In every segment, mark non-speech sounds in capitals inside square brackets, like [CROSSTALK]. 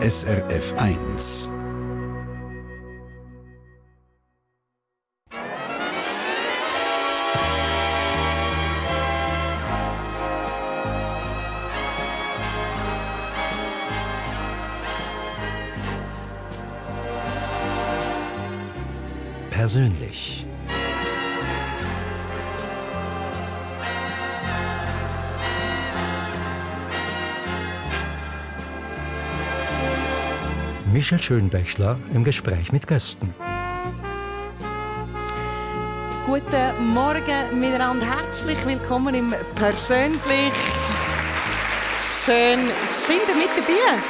SRF 1. Persönlich. Michel Schönbächler im Gespräch mit Gästen. Guten Morgen miteinander. Herzlich willkommen im Persönlich. Schön, sind ihr mit dabei?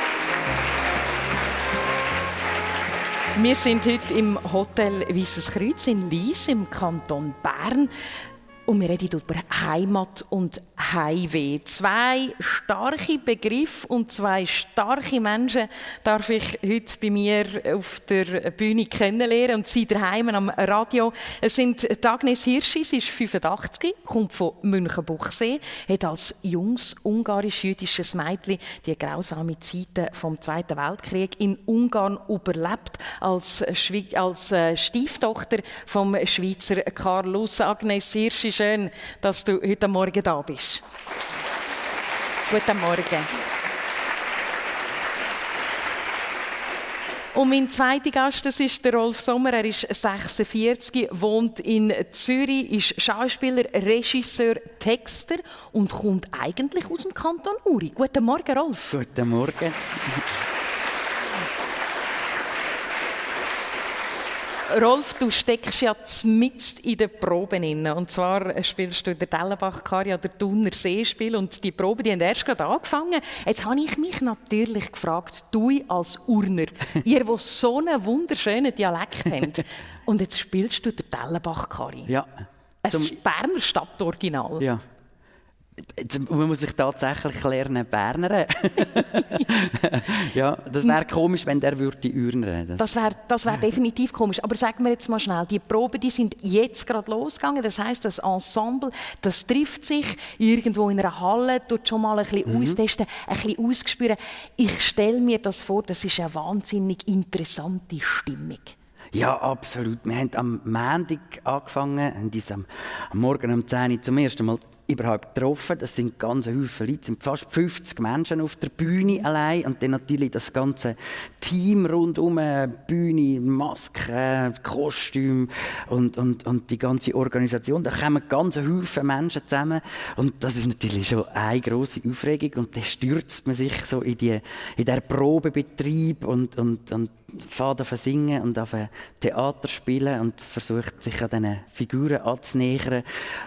Wir sind heute im Hotel Weisses Kreuz in Lies im Kanton Bern. Und wir reden über Heimat und Heimweh. Zwei starke Begriffe und zwei starke Menschen darf ich heute bei mir auf der Bühne kennenlernen und sie daheim am Radio. Es sind Agnes Hirschi, sie ist 85, kommt von Münchenbuchsee, hat als junges ungarisch-jüdisches Mädchen die grausame Zeiten vom Zweiten Weltkrieg in Ungarn überlebt, als, Schwie als äh, Stieftochter vom Schweizer Karl Agnes Hirschi schön, dass du heute Morgen da bist. Guten Morgen. Und mein zweiter Gast, das ist der Rolf Sommer. Er ist 46, wohnt in Zürich, ist Schauspieler, Regisseur, Texter und kommt eigentlich aus dem Kanton Uri. Guten Morgen, Rolf. Guten Morgen. Rolf, du steckst ja mitten in den Proben inne. Und zwar spielst du der Dellenbach-Kari oder Thuner Seespiel. Und die Proben die haben erst gerade angefangen. Jetzt habe ich mich natürlich gefragt, du als Urner, [LAUGHS] ihr, wo so einen wunderschönen Dialekt habt, und jetzt spielst du der Dellenbach-Kari. Ja. Ein Berner Stadtoriginal. Ja. Man muss sich tatsächlich lernen, Berner. [LAUGHS] ja, das wäre komisch, wenn der würde Uhren reden. Das wäre das wär definitiv komisch. Aber sagen wir jetzt mal schnell, die Proben, die sind jetzt gerade losgegangen. Das heißt, das Ensemble, das trifft sich irgendwo in einer Halle, tut schon mal ein bisschen mhm. austesten, ein bisschen ausspüren. Ich stelle mir das vor, das ist eine wahnsinnig interessante Stimmung. Ja, absolut. Wir haben am Montag angefangen, haben uns am, am Morgen um 10 Uhr zum ersten Mal überhaupt getroffen. Das sind ganz viele Leute, es sind fast 50 Menschen auf der Bühne allein und dann natürlich das ganze Team rundum, Bühne, Masken, Kostüm und, und, und die ganze Organisation. Da kommen ganz viele Menschen zusammen und das ist natürlich schon eine große Aufregung und dann stürzt man sich so in, die, in der Probebetrieb und, und, und fährt auf singen und auf Theater spielen und versucht sich an diesen Figuren anzunähern.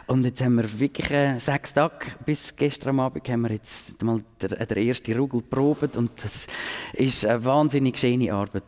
Und jetzt haben wir wirklich sechs Tage bis gestern Abend haben wir jetzt mal der, der erste Rugel probiert und das ist eine wahnsinnig schöne Arbeit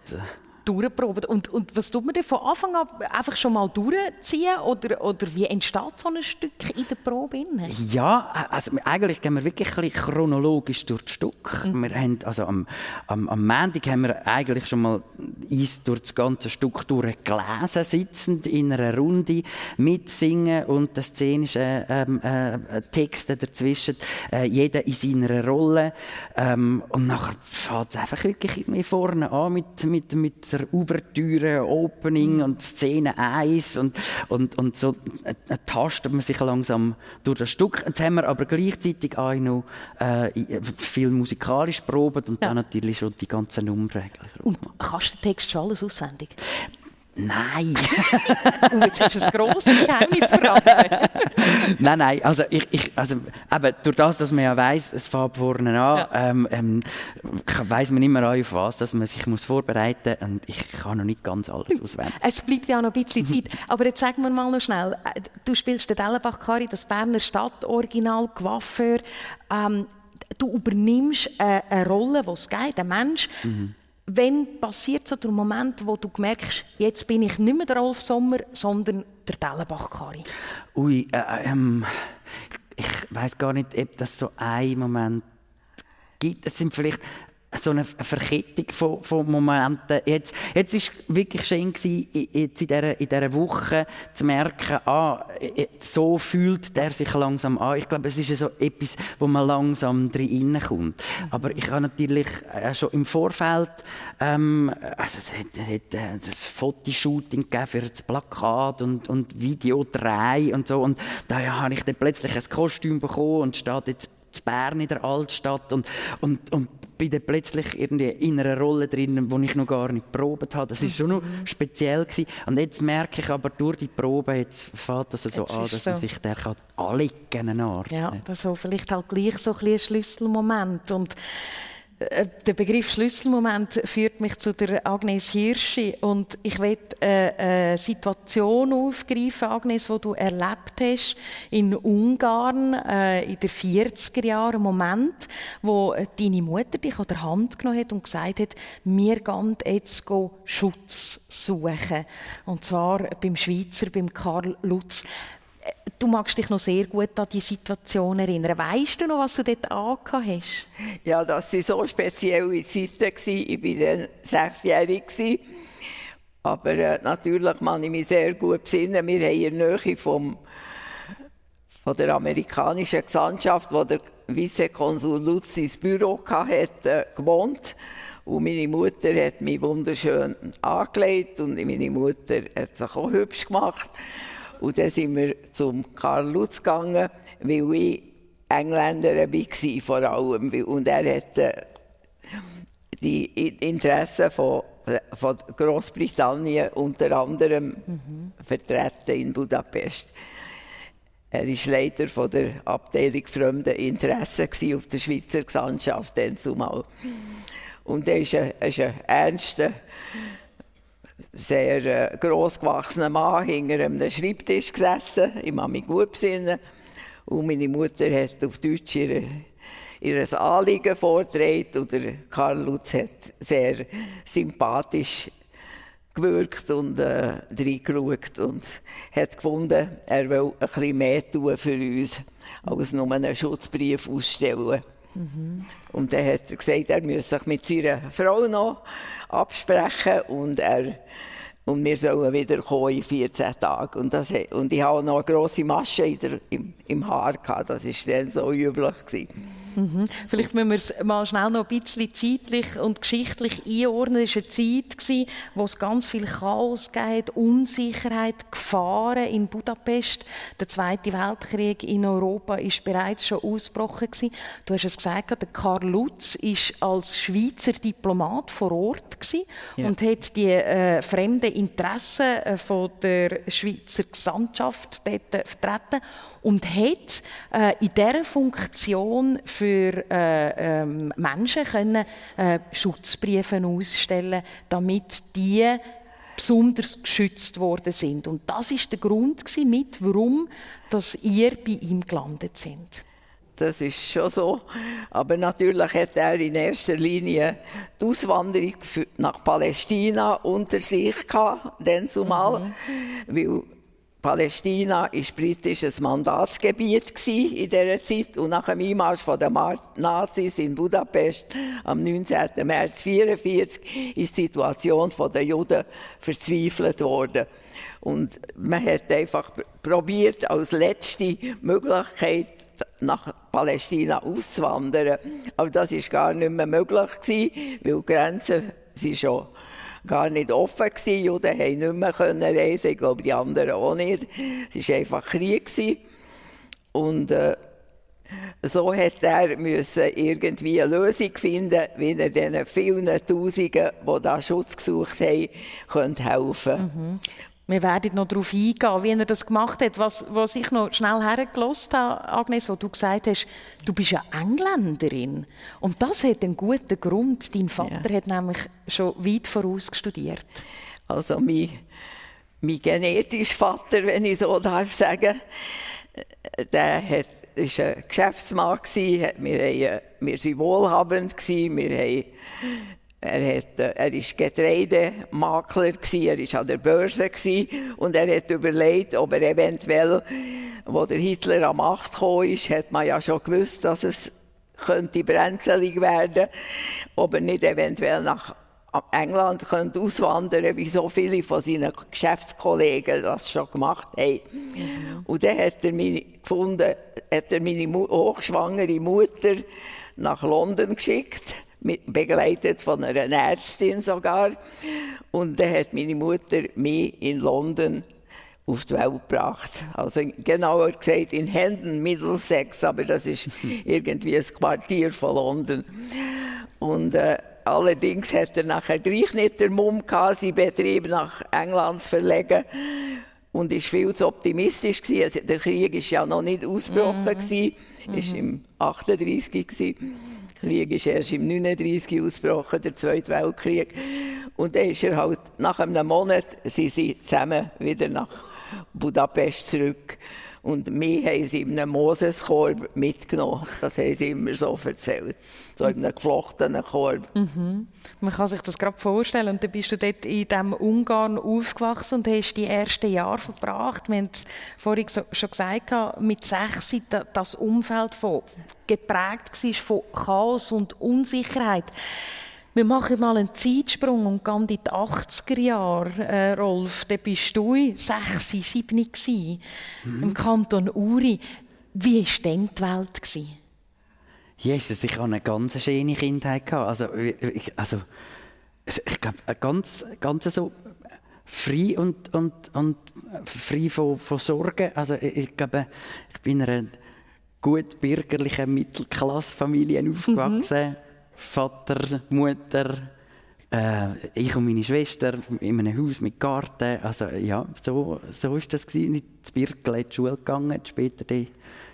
durchproben. Und, und was tut man denn von Anfang an einfach schon mal durchziehen? Oder, oder wie entsteht so ein Stück in der Probe? Ja, also eigentlich gehen wir wirklich ein chronologisch durch das Stück. Mhm. Wir haben, also am, am, am Montag haben wir eigentlich schon mal uns durch das ganze Stück gelesen, sitzend in einer Runde, mitsingen und das szenische ähm, äh, Texte dazwischen, äh, jeder in seiner Rolle. Ähm, und nachher fängt es einfach wirklich vorne an mit, mit, mit der Ouvertüre, Opening und Szene 1 und, und, und so äh, tastet man sich langsam durch das Stück. Jetzt haben wir aber gleichzeitig auch noch äh, viel musikalisch probiert und ja. dann natürlich schon die ganzen Nummern. Und kannst du den Text schon alles auswendig? Nein. [LAUGHS] Und jetzt hast du ein grosses Geheimnis verraten. [LAUGHS] nein, nein. Also, ich, ich, also eben, durch das, dass man ja weiss, es fängt vorne an, ja. ähm, ähm, weiss man immer auch, auf was dass man sich muss vorbereiten muss. Und ich kann noch nicht ganz alles auswählen. Es bleibt ja noch ein bisschen Zeit. [LAUGHS] Aber jetzt sagen wir mal noch schnell. Äh, du spielst den Dellenbach-Kari, das Berner Stadtoriginal, Coiffeur. Ähm, du übernimmst eine, eine Rolle, die es geht, ein Mensch. Mhm Wann passiert so der Moment, wo du merkst, jetzt bin ich nicht mehr der Rolf Sommer, sondern der Dellenbach-Kari? Ui, äh, ähm, ich weiß gar nicht, ob das so ein Moment gibt. Es sind vielleicht so eine Verkettung von, von Momenten. Jetzt, jetzt ist wirklich schön gewesen, jetzt in dieser, in dieser Woche zu merken, ah, so fühlt der sich langsam an. Ich glaube, es ist so etwas, wo man langsam drin kommt. Aber ich habe natürlich äh, schon im Vorfeld, ähm, also es hat, hat äh, das Fotoshooting für das Plakat und, und Videodreh und so. Und da ja, habe ich dann plötzlich ein Kostüm bekommen und steht jetzt zu Bern in der Altstadt und, und, und bin dann plötzlich irgendwie in einer Rolle drin, die ich noch gar nicht probiert habe. Das war schon noch mhm. speziell gewesen. Und jetzt merke ich aber durch die Probe, jetzt fängt das so jetzt an, dass so. man sich der kann anlegen kann. Ja, das ist so vielleicht halt gleich so ein, ein Schlüsselmoment. Und der Begriff Schlüsselmoment führt mich zu der Agnes Hirschi. Und ich will eine, eine Situation aufgreifen, Agnes, wo du erlebt hast in Ungarn äh, in den 40er Jahren, Moment, wo deine Mutter dich an der Hand genommen hat und gesagt hat, wir gehen jetzt Schutz suchen. Und zwar beim Schweizer, beim Karl Lutz. Du magst dich noch sehr gut an die Situation erinnern. Weißt du noch, was du dort angehabt hast? Ja, das war so spezielle Zeiten. Ich war dann sechsjährig. Aber äh, natürlich kann ich mich sehr gut besinnen. Wir haben in der Nähe vom, von der amerikanischen Gesandtschaft, wo der Vizekonsul Lutz ins Büro hatte, äh, gewohnt. Und meine Mutter hat mich wunderschön angelegt und meine Mutter hat sich auch hübsch gemacht. Und dann sind wir zum Karl Lutz gegangen, weil ich Engländerin war, vor allem. Und er hat äh, die Interessen von, von Großbritannien unter anderem mhm. vertreten in Budapest. Er war Leiter von der Abteilung Fremde Interessen auf der Schweizer Gesandtschaft. Und er ist ein, ein ernster sehr äh, grossgewachsener Mann hinter einem Schreibtisch gesessen. Ich kann mich gut besinnen. Und meine Mutter hat auf Deutsch ihre, ihr Anliegen vorgetragen. Und der Karl Lutz hat sehr sympathisch gewirkt und äh, reingeschaut und hat gefunden, er will ein bisschen mehr tun für uns, als nur einen Schutzbrief ausstellen. Mhm. Und dann hat er gesagt, er müsse sich mit seiner Frau noch absprechen und er und wir sollen wieder kommen in 14 Tagen. Und, das, und ich hatte noch eine grosse Masche der, im, im Haar. Gehabt. Das war dann so üblich. Gewesen. Mhm. Vielleicht müssen wir es mal schnell noch ein bisschen zeitlich und geschichtlich einordnen. Es war eine Zeit, wo es ganz viel Chaos gab, Unsicherheit, Gefahren in Budapest. Der Zweite Weltkrieg in Europa ist bereits schon ausgebrochen. Du hast es gesagt, der Karl Lutz war als Schweizer Diplomat vor Ort ja. und hat die äh, fremden Interessen äh, von der Schweizer Gesandtschaft dort vertreten und hat äh, in dieser Funktion für äh, äh, Menschen können, äh, Schutzbriefe ausstellen, damit die besonders geschützt worden sind. Und das ist der Grund mit, warum dass ihr bei ihm gelandet sind. Das ist schon so. Aber natürlich hat er in erster Linie die Auswanderung nach Palästina unter sich gehabt, dann zumal, mhm. weil Palästina war britisches Mandatsgebiet in dieser Zeit und nach dem Einmarsch der Nazis in Budapest am 19. März 1944 ist die Situation der Juden verzweifelt worden. Und man hat einfach probiert, als letzte Möglichkeit nach Palästina auszuwandern. Aber das ist gar nicht mehr möglich weil die Grenzen sind schon gar nicht offen gewesen. Juden konnten nicht mehr reisen, ich glaube die anderen auch nicht. Es war einfach Krieg. Gewesen. Und äh, so musste er müssen irgendwie eine Lösung finden, wie er den vielen Tausenden, die da Schutz gesucht haben, helfen mhm. Wir werden noch darauf eingehen, wie er das gemacht hat. Was, was ich noch schnell hergelost habe, Agnes, wo du gesagt hast, du bist ja Engländerin. Und das hat einen guten Grund. Dein Vater ja. hat nämlich schon weit voraus studiert. Also mein, mein genetischer Vater, wenn ich so darf sagen, der hat, ist ein Geschäftsmann gewesen. Wir, haben, wir waren wohlhabend gewesen. Wir haben er, hat, äh, er ist Getreidemakler, er war an der Börse und er hat überlegt, ob er eventuell, wo der Hitler an Macht kam, ist, hat man ja schon gewusst, dass es könnte brenzlig werden, ob er nicht eventuell nach England könnte auswandern wie so viele von seinen Geschäftskollegen das schon gemacht haben. Und dann hat er mich gefunden, hat er meine hochschwangere Mutter nach London geschickt, mit, begleitet von einer Ärztin sogar. Und dann hat meine Mutter mich in London auf die Welt gebracht. Also genauer gesagt in Hendon, Middlesex, aber das ist [LAUGHS] irgendwie ein Quartier von London. Und äh, allerdings hat er nachher gleich nicht der Mumm gehabt, seinen Betrieb nach England zu verlegen und ist viel zu optimistisch gewesen. Also der Krieg ist ja noch nicht ausgebrochen mhm. gewesen, ist im 38 gewesen. Krieg ist erst im 39 ausgebrochen, der Zweite Weltkrieg. Und dann ist er halt nach einem Monat sind sie zusammen wieder nach Budapest zurück. Und mich haben sie in einem Moseskorb mitgenommen. Das haben sie immer so erzählt. So in einem geflochtenen Korb. Mhm. Man kann sich das gerade vorstellen. Und dann bist du dort in diesem Ungarn aufgewachsen und hast die ersten Jahre verbracht. Wir haben es vorhin schon gesagt, mit sechs das Umfeld von, geprägt war von Chaos und Unsicherheit. Wir machen mal einen Zeitsprung und gehen in die 80er Jahre, äh, Rolf. Da bist du 6, 7 gewesen, mhm. im Kanton Uri. Wie war denn die Welt? Gewesen? Jesus, ich hatte eine ganz schöne Kindheit. Also, ich, also, ich glaube, ganz, ganz so frei und, und, und frei von, von Sorgen. Also, ich, ich glaube, ich bin in einer gut bürgerlichen Mittelklassfamilie aufgewachsen. Mhm. Vater, Mutter, äh, ich und meine Schwester in einem Haus mit Garten. Also ja, so, so ist das gewesen. Ich zu Birkel in die Schule gegangen, später die,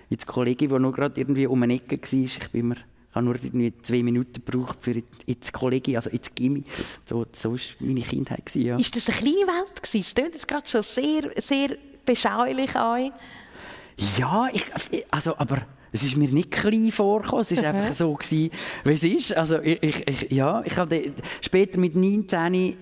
ins Kollegium, wo noch gerade irgendwie um eine Ecke war. Ich bin mir ich habe nur irgendwie zwei Minuten gebraucht für ins Kollegium, also ins Gimmi. So, so war meine Kindheit. Gewesen, ja. Ist das eine kleine Welt? Gewesen? Es klingt gerade schon sehr, sehr beschaulich an. Ja, ich, also, aber es ist mir nicht klein vorgekommen, es war einfach so, gewesen, wie es ist. Also ich, ich, ja, ich habe später mit 19,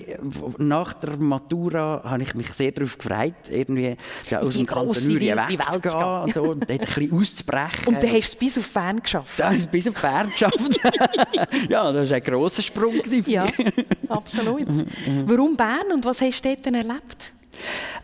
nach der Matura, habe ich mich sehr darauf gefreut, irgendwie ja, aus dem Kanton Uri wegzugehen und, so, und ein bisschen auszubrechen. [LAUGHS] Und dann hast du es bis auf Bern geschafft? Dann habe ich bis auf Bern geschafft. [LAUGHS] ja, das war ein grosser Sprung für. Ja, absolut. Warum Bern und was hast du dort erlebt?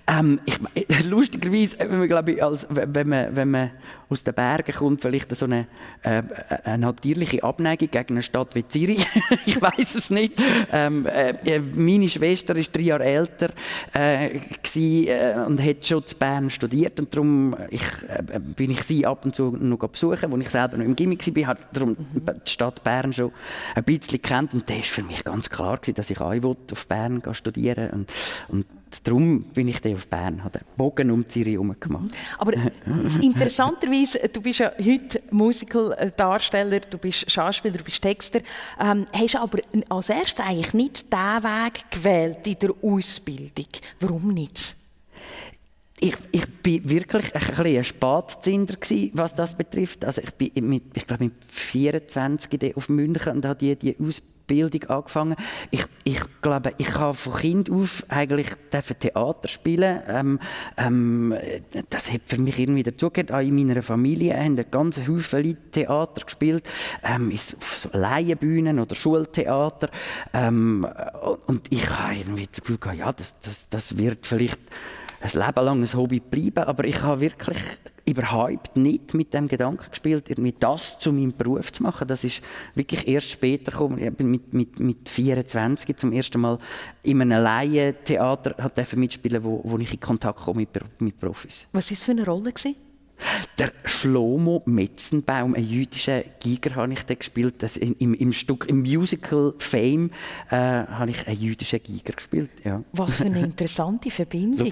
Ähm, ich, [LAUGHS] lustigerweise, wenn man, glaube ich, als, wenn, man, wenn man aus den Bergen kommt, vielleicht so eine, äh, eine natürliche Abneigung gegen eine Stadt wie Zürich. [LAUGHS] ich weiß es nicht. Ähm, äh, meine Schwester ist drei Jahre älter äh, äh, und hat schon zu Bern studiert und darum ich, äh, bin ich sie ab und zu noch besuchen, als ich selber noch im Gimmick war, hat darum mhm. die Stadt Bern schon ein bisschen kennt und das war für mich ganz klar gewesen, dass ich auch auf Bern studieren und, und darum bin ich dann auf Bern, habe den Bogen um Zürich herum gemacht. Aber [LAUGHS] interessanterweise, du bist ja heute Musical-Darsteller, du bist Schauspieler, du bist Texter, ähm, hast aber als erstes eigentlich nicht diesen Weg gewählt in der Ausbildung. Warum nicht? ich, ich bin wirklich ein bisschen ein Spätzinder was das betrifft. Also ich bin mit, ich glaube mit 24 auf München und habe die, die Ausbildung Bildung angefangen. Ich, ich glaube, ich habe von Kind auf eigentlich Theater spielen. Ähm, ähm, das hat für mich irgendwie dazugehört. Auch in meiner Familie haben ganz viele Leute Theater gespielt. Ähm, auf so Laienbühnen oder Schultheater. Ähm, und ich habe irgendwie das Gefühl ja, das, das, das wird vielleicht ein Leben lang ein Hobby bleiben, aber ich habe wirklich überhaupt nicht mit dem Gedanken gespielt, irgendwie das zu meinem Beruf zu machen. Das ist wirklich erst später gekommen. Ich bin mit, mit, mit 24 zum ersten Mal in einem Laientheater mitspielen, wo, wo ich in Kontakt komme mit, mit Profis. Was es für eine Rolle? Gewesen? Der Schlomo Metzenbaum, ein jüdischer Giger, habe ich da gespielt. Das im, Im Stück, im Musical Fame, äh, habe ich einen jüdischen Giger gespielt. Ja. Was für eine interessante [LAUGHS] Verbindung.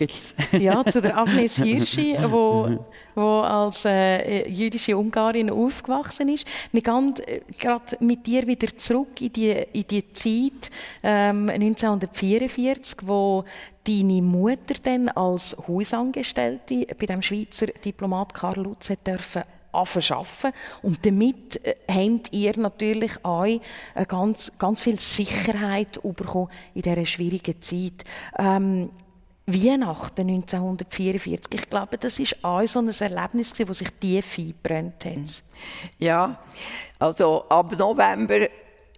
ja, zu der Agnes [LAUGHS] Hirschi, wo, wo als äh, jüdische Ungarin aufgewachsen ist. Wir gehen äh, gerade mit dir wieder zurück in die, in die Zeit ähm, 1944, wo deine Mutter dann als Hausangestellte bei dem Schweizer Diplomat Karl Lutz dürfen arbeiten. Und damit äh, habt ihr natürlich auch ganz, ganz viel Sicherheit bekommen in dieser schwierigen Zeit. Ähm, Weihnachten 1944. Ich glaube, das ist auch so ein Erlebnis, das sich tief eingebrannt hat. Ja, also ab November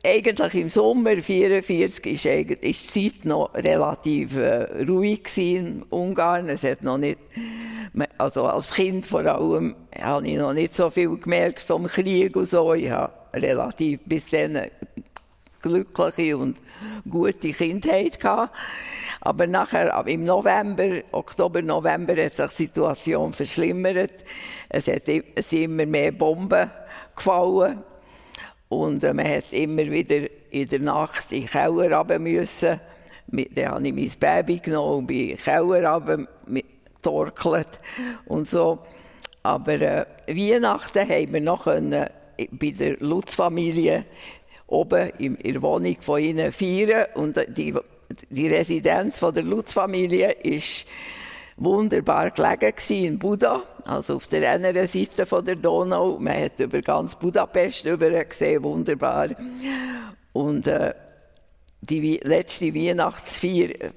eigentlich im Sommer 1944 ist, ist die Zeit noch relativ äh, ruhig in Ungarn. Es hat noch nicht, also als Kind vor allem, habe ich noch nicht so viel gemerkt vom Krieg und so. Ich habe relativ bis dann glückliche und gute Kindheit gehabt. Aber nachher, im November, Oktober, November, hat sich die Situation verschlimmert. Es, hat, es sind immer mehr Bomben gefallen. Und äh, man hat immer wieder in der Nacht in den Keller runter müssen. Dann habe ich mein Baby genommen und bin in den Keller runter getorkelt und so. Aber äh, Weihnachten haben wir noch können, bei der Lutz-Familie oben in der Wohnung von ihnen feiern. Und die, die Residenz von der Lutz-Familie ist wunderbar gelegen in Buda, also auf der anderen Seite von der Donau. Man hat über ganz Budapest über gesehen, wunderbar. Und äh, die letzte Weihnachtsfeier,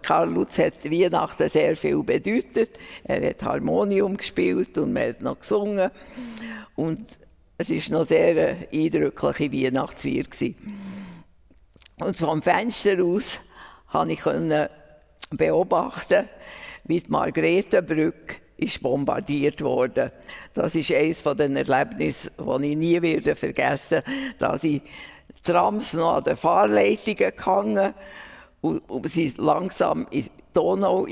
Karl Lutz hat Weihnachten sehr viel bedeutet. Er hat Harmonium gespielt und man hat noch gesungen. Und es war noch sehr eindrückliche Weihnachtsfeier. Und vom Fenster aus konnte ich beobachten, wie die Margretenbrücke ist bombardiert wurde. Das ist eines von den Erlebnissen, die ich nie werde vergessen, dass ich Trams noch an den Fahrleitungen gehangen und, und sie langsam in die Donau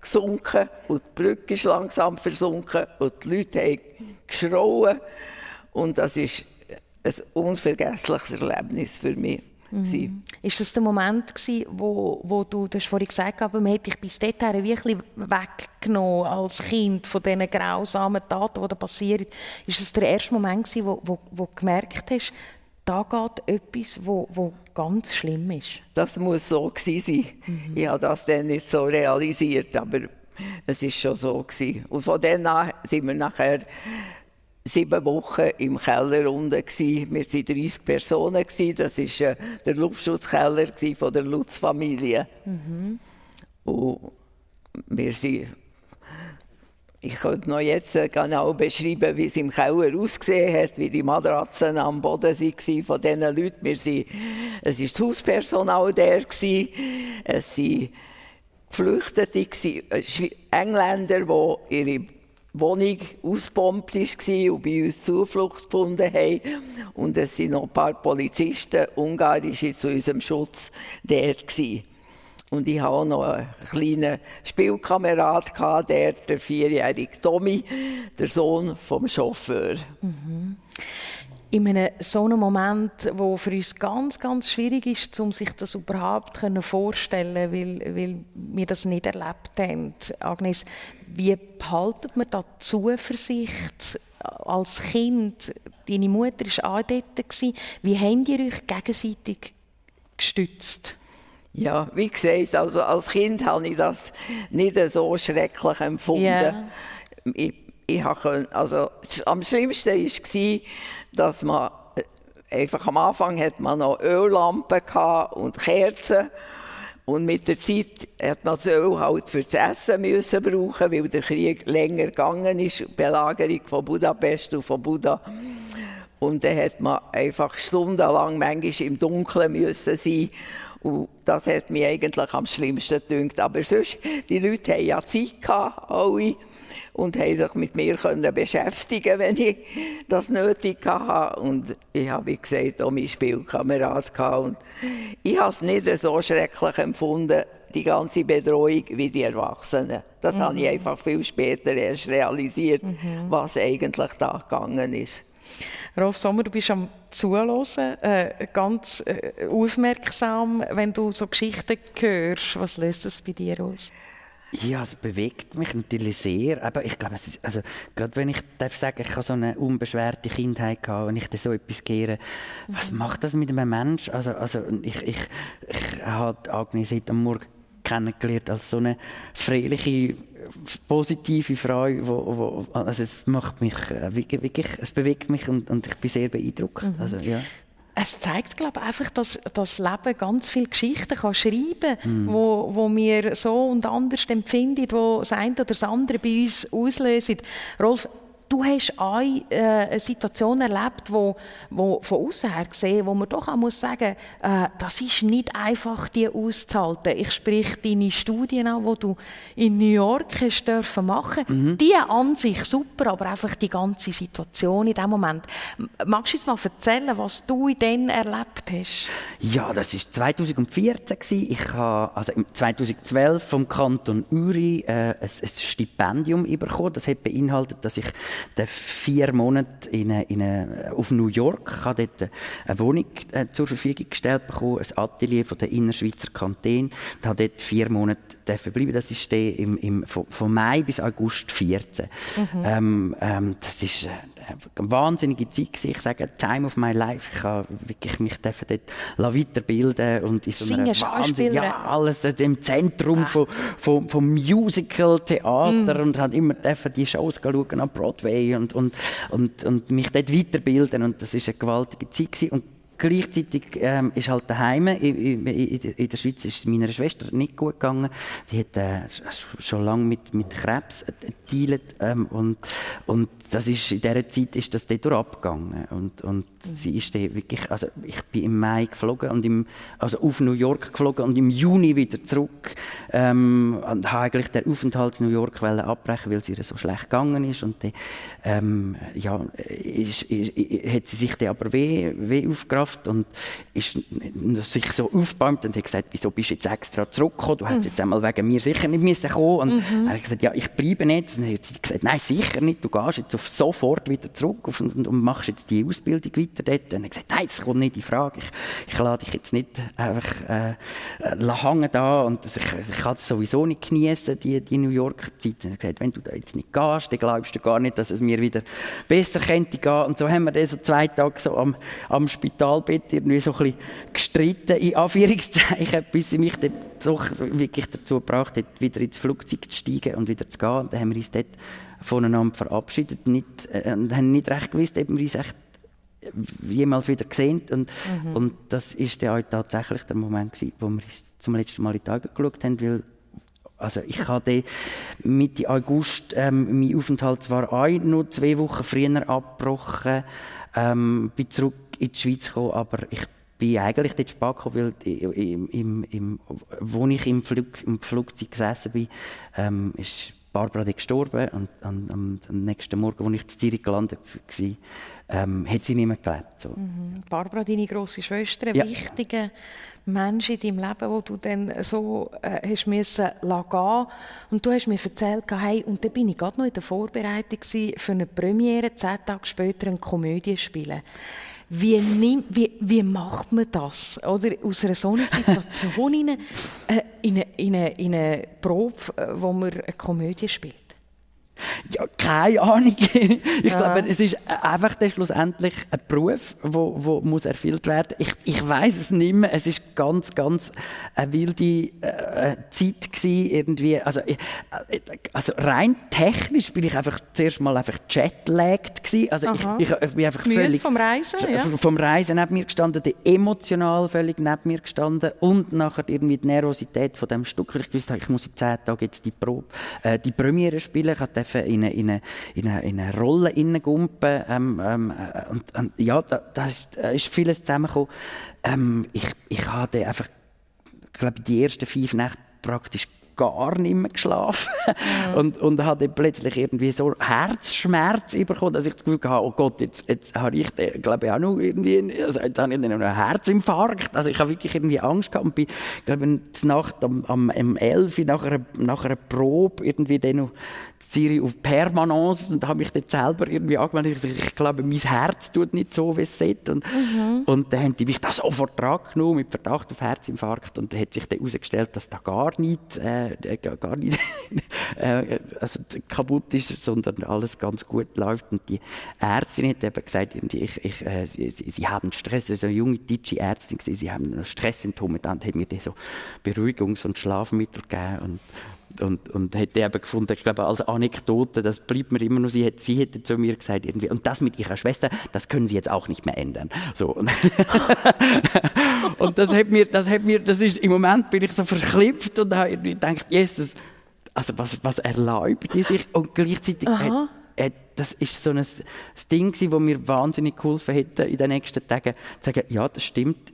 gesunken und die Brücke ist langsam versunken und die Leute haben geschrauen und das ist ein unvergessliches Erlebnis für mich. Mhm. Ist das der Moment gewesen, wo, wo du, du hast vorhin gesagt hast, man hat dich bis dahin wirklich weggenommen als Kind von diesen grausamen Taten, die da passieren. Ist das der erste Moment gewesen, wo, wo, wo du gemerkt hast, da geht etwas, wo, wo ganz schlimm ist? Das muss so gewesen sein. Mhm. Ich habe das dann nicht so realisiert, aber es ist schon so gewesen. Und von dann an sind wir nachher sieben Wochen im Keller unten. Wir waren 30 Personen. Das war äh, der Luftschutzkeller von der Lutz-Familie. Mhm. Und wir sind ich könnte noch jetzt äh, genau beschreiben, wie es im Keller ausgesehen hat, wie die Matratzen am Boden waren von diesen Leuten. Wir sind, es war das Hauspersonal der, es waren Geflüchtete, äh, Engländer, die ihre Wohnung ausgebombt war und bei uns Zuflucht gefunden haben. Und es waren noch ein paar Polizisten, ungarische, zu unserem Schutz dort. Gewesen. Und ich hatte auch noch einen kleinen Spielkamerad, der, der vierjährige Tommy, der Sohn vom Chauffeur. Mhm in einem so einem Moment, wo für uns ganz, ganz schwierig ist, um sich das überhaupt vorzustellen, weil, weil wir das nicht erlebt haben. Agnes, wie behaltet man da Zuversicht als Kind? Deine Mutter war auch dort. Wie habt ihr euch gegenseitig gestützt? Ja, wie gesagt, also als Kind habe ich das nicht so schrecklich empfunden. Yeah. Ich, ich habe, also, am schlimmsten war, dass man äh, einfach am Anfang hat man noch Öllampen und Kerzen und mit der Zeit hat man das Öl halt für das Essen müssen brauchen, weil der Krieg länger gegangen ist, Belagerung von Budapest und von Buda. Und dann hat man einfach stundenlang manchmal im Dunkeln müssen sein. Und das hat mich eigentlich am schlimmsten gedacht. Aber sonst, die Leute haben ja Zeit alle und haben sich mit mir können beschäftigen, wenn ich das nötig hatte. Und ich habe, wie gesagt, auch meinen Spielkamerad gehabt. Und ich habe es nicht so schrecklich empfunden, die ganze Betreuung wie die Erwachsenen. Das mhm. habe ich einfach viel später erst realisiert, mhm. was eigentlich da gegangen ist. Rolf Sommer, du bist am Zuhören, äh, ganz äh, aufmerksam, wenn du so Geschichten hörst. Was löst das bei dir aus? Ja, es bewegt mich natürlich sehr. Aber ich glaube, ist, also, gerade wenn ich darf sagen, ich habe so eine unbeschwerte Kindheit gehabt, wenn ich da so etwas gehe, mhm. was macht das mit einem Menschen? Also, also ich, ich, ich habe Agnes heute am Morgen kennengelernt als so eine freiliche, positive Frau, wo, wo, also es macht mich äh, wirklich, es bewegt mich und, und ich bin sehr beeindruckt. Mhm. Also, ja. Es zeigt, glaube ich, einfach, dass das Leben ganz viele Geschichten kann schreiben kann, mm. wo, wo wir so und anders empfinden, wo das eine oder das andere bei uns auslösen. Rolf, du hast auch äh, eine Situation erlebt, wo, wo von außen her gesehen, wo man doch auch muss sagen, äh, das ist nicht einfach, die auszuhalten. Ich sprich deine Studien an, die du in New York hast dürfen machen. Mhm. Die an sich super, aber einfach die ganze Situation in dem Moment. Magst du uns mal erzählen, was du dann erlebt hast? Ja, das war 2014 Ich habe also 2012 vom Kanton Uri äh, ein, ein Stipendium bekommen. Das hat beinhaltet, dass ich vier Monate in eine, in eine, auf New York. Habe dort eine Wohnung äh, zur Verfügung gestellt bekommen, ein Atelier von der Innerschweizer Kantine. Ich habe dort vier Monate bleiben. Das ist im, im, von, von, Mai bis August 14. Mhm. Ähm, ähm, das ist äh, eine wahnsinnige Zeit gewesen. Ich sage, Time of my life. Ich habe wirklich mich dort weiterbilden und in so einer Wahnsinn, ja, alles im Zentrum ah. von, von, vom Musical, Theater mm. und habe immer die Shows schauen an Broadway und, und, und, und mich dort weiterbilden und das ist eine gewaltige Zeit gewesen. Und Gleichzeitig ähm, ist halt daheim. In, in, in, der Schweiz ist es meiner Schwester nicht gut gegangen. Die hat äh, schon lange mit, mit Krebs gedealt ähm, und, und das ist, in dieser Zeit ist das dort abgegangen. Und, und sie ist wirklich, also ich bin im Mai geflogen und im, also auf New York geflogen und im Juni wieder zurück. Ähm, und habe eigentlich den Aufenthalt in New York abbrechen, weil es ihr so schlecht gegangen ist. Und dann, ähm, ja, ist, ist, hat sie sich dann aber weh, weh aufgerafft geschafft und ist sich so aufgebäumt und hat gesagt, wieso bist du jetzt extra zurückgekommen? Du hättest jetzt einmal wegen mir sicher nicht müssen kommen. Und mhm. er hat gesagt, ja, ich bleibe nicht. Und dann hat gesagt, nein, sicher nicht. Du gehst jetzt auf sofort wieder zurück und, und, und machst jetzt die Ausbildung weiter dort. Und er hat gesagt, nein, das kommt nicht in Frage. Ich, ich lade dich jetzt nicht einfach äh, äh hängen da und ich, ich kann es sowieso nicht genießen, die, die New Yorker Zeit. Und er hat gesagt, wenn du da jetzt nicht gehst, dann glaubst du gar nicht, dass es mir wieder besser könnte gehen. Und so haben wir dann so zwei Tage so am, am Spital Spitalbett irgendwie so ein bisschen gestritten, in Anführungszeichen, [LAUGHS] bis sie mich dann doch wirklich dazu gebracht hat, wieder ins Flugzeug zu steigen und wieder zu gehen. Und dann haben wir uns dort voneinander verabschiedet nicht, äh, und haben nicht recht gewusst, ob wir uns echt jemals wieder gesehen und, mhm. und das ist dann auch tatsächlich der Moment gewesen, wo wir uns zum letzten Mal in die Augen geschaut haben, weil also ich hatte Mitte August ähm, meinen Aufenthalt zwar auch noch zwei Wochen früher abgebrochen, ähm, bin zurück in die Schweiz gekommen, aber ich bin eigentlich dort spät gekommen, weil im, im, im, wo ich im, Flug, im Flugzeug gesessen bin, ähm, ist Barbara gestorben und am, am, am, nächsten Morgen, als ich in Zürich gelandet war, ähm, hat sie nicht mehr gelebt. So. Mhm. Barbara, deine grosse Schwester, ein ja. wichtiger Mensch in deinem Leben, wo du dann so äh, hast müssen gehen Und du hast mir erzählt, hey, und dann bin ich gerade noch in der Vorbereitung für eine Premiere, zehn Tage später eine Komödie spielen. Wie, nimm, wie, wie macht man das? Oder aus einer so einer Situation [LAUGHS] in, eine, äh, in, eine, in, eine, in eine Probe, äh, wo man eine Komödie spielt? Ja, keine Ahnung. [LAUGHS] ich ja. glaube, es ist einfach dann schlussendlich ein Beruf, der wo, wo muss erfüllt werden. Ich, ich weiß es nicht mehr. Es ist ganz, ganz eine wilde äh, Zeit gewesen, irgendwie. Also, äh, also rein technisch bin ich einfach zuerst mal einfach jetlagged gewesen. Also ich, ich, ich, bin einfach Müde völlig vom Reisen, ja. vom Reisen neben mir gestanden, emotional völlig neben mir gestanden und nachher irgendwie die Nervosität von dem Stück. Ich wusste, ich muss in zehn Tagen jetzt die Probe, äh, die Premiere spielen. Ich dürfen in eine, in eine, in eine, in eine Rolle hineingumpen. Ähm, ähm, äh, und, und, ja, da, da ist, ist, vieles zusammengekommen. Ähm, ich, ich hatte einfach, glaube die ersten fünf Nächte praktisch gar nicht mehr geschlafen mhm. und, und hatte plötzlich irgendwie so Herzschmerz bekommen, dass ich das Gefühl hatte, oh Gott, jetzt, jetzt habe ich, glaube ich, auch noch irgendwie, also jetzt habe ich einen Herzinfarkt. Also ich habe wirklich irgendwie Angst gehabt und bin, glaube ich, Nacht am, am, am 11 nach einer, nach einer Probe irgendwie dann noch Zürich auf Permanence und habe mich dann selber irgendwie angemeldet. Ich, ich glaube, mein Herz tut nicht so, wie es sollte. Und, mhm. und dann haben die mich da sofort dran genommen mit Verdacht auf Herzinfarkt und dann hat sich dann herausgestellt, dass da gar nichts äh, äh, gar nicht. [LAUGHS] Äh, also kaputt ist, sondern alles ganz gut läuft. Und die Ärztin hat eben gesagt, ich, ich, äh, sie, sie, haben Stress, ist eine junge deutsche Ärztin, sie haben Stresssymptome, dann hat mir die so Beruhigungs- und Schlafmittel gegeben. Und und, und hätte eben gefunden, ich glaube, als Anekdote, das bleibt mir immer nur, sie, hat, sie hätte zu mir gesagt, irgendwie, und das mit ihrer Schwester, das können sie jetzt auch nicht mehr ändern. So. [LAUGHS] und das hat mir, das hat mir, das ist, im Moment bin ich so verklippt und habe irgendwie gedacht, yes, das, also was, was erlaubt die sich? Und gleichzeitig, äh, äh, das ist so ein, ein Ding gewesen, das mir wahnsinnig geholfen hätte, in den nächsten Tagen zu sagen, ja, das stimmt,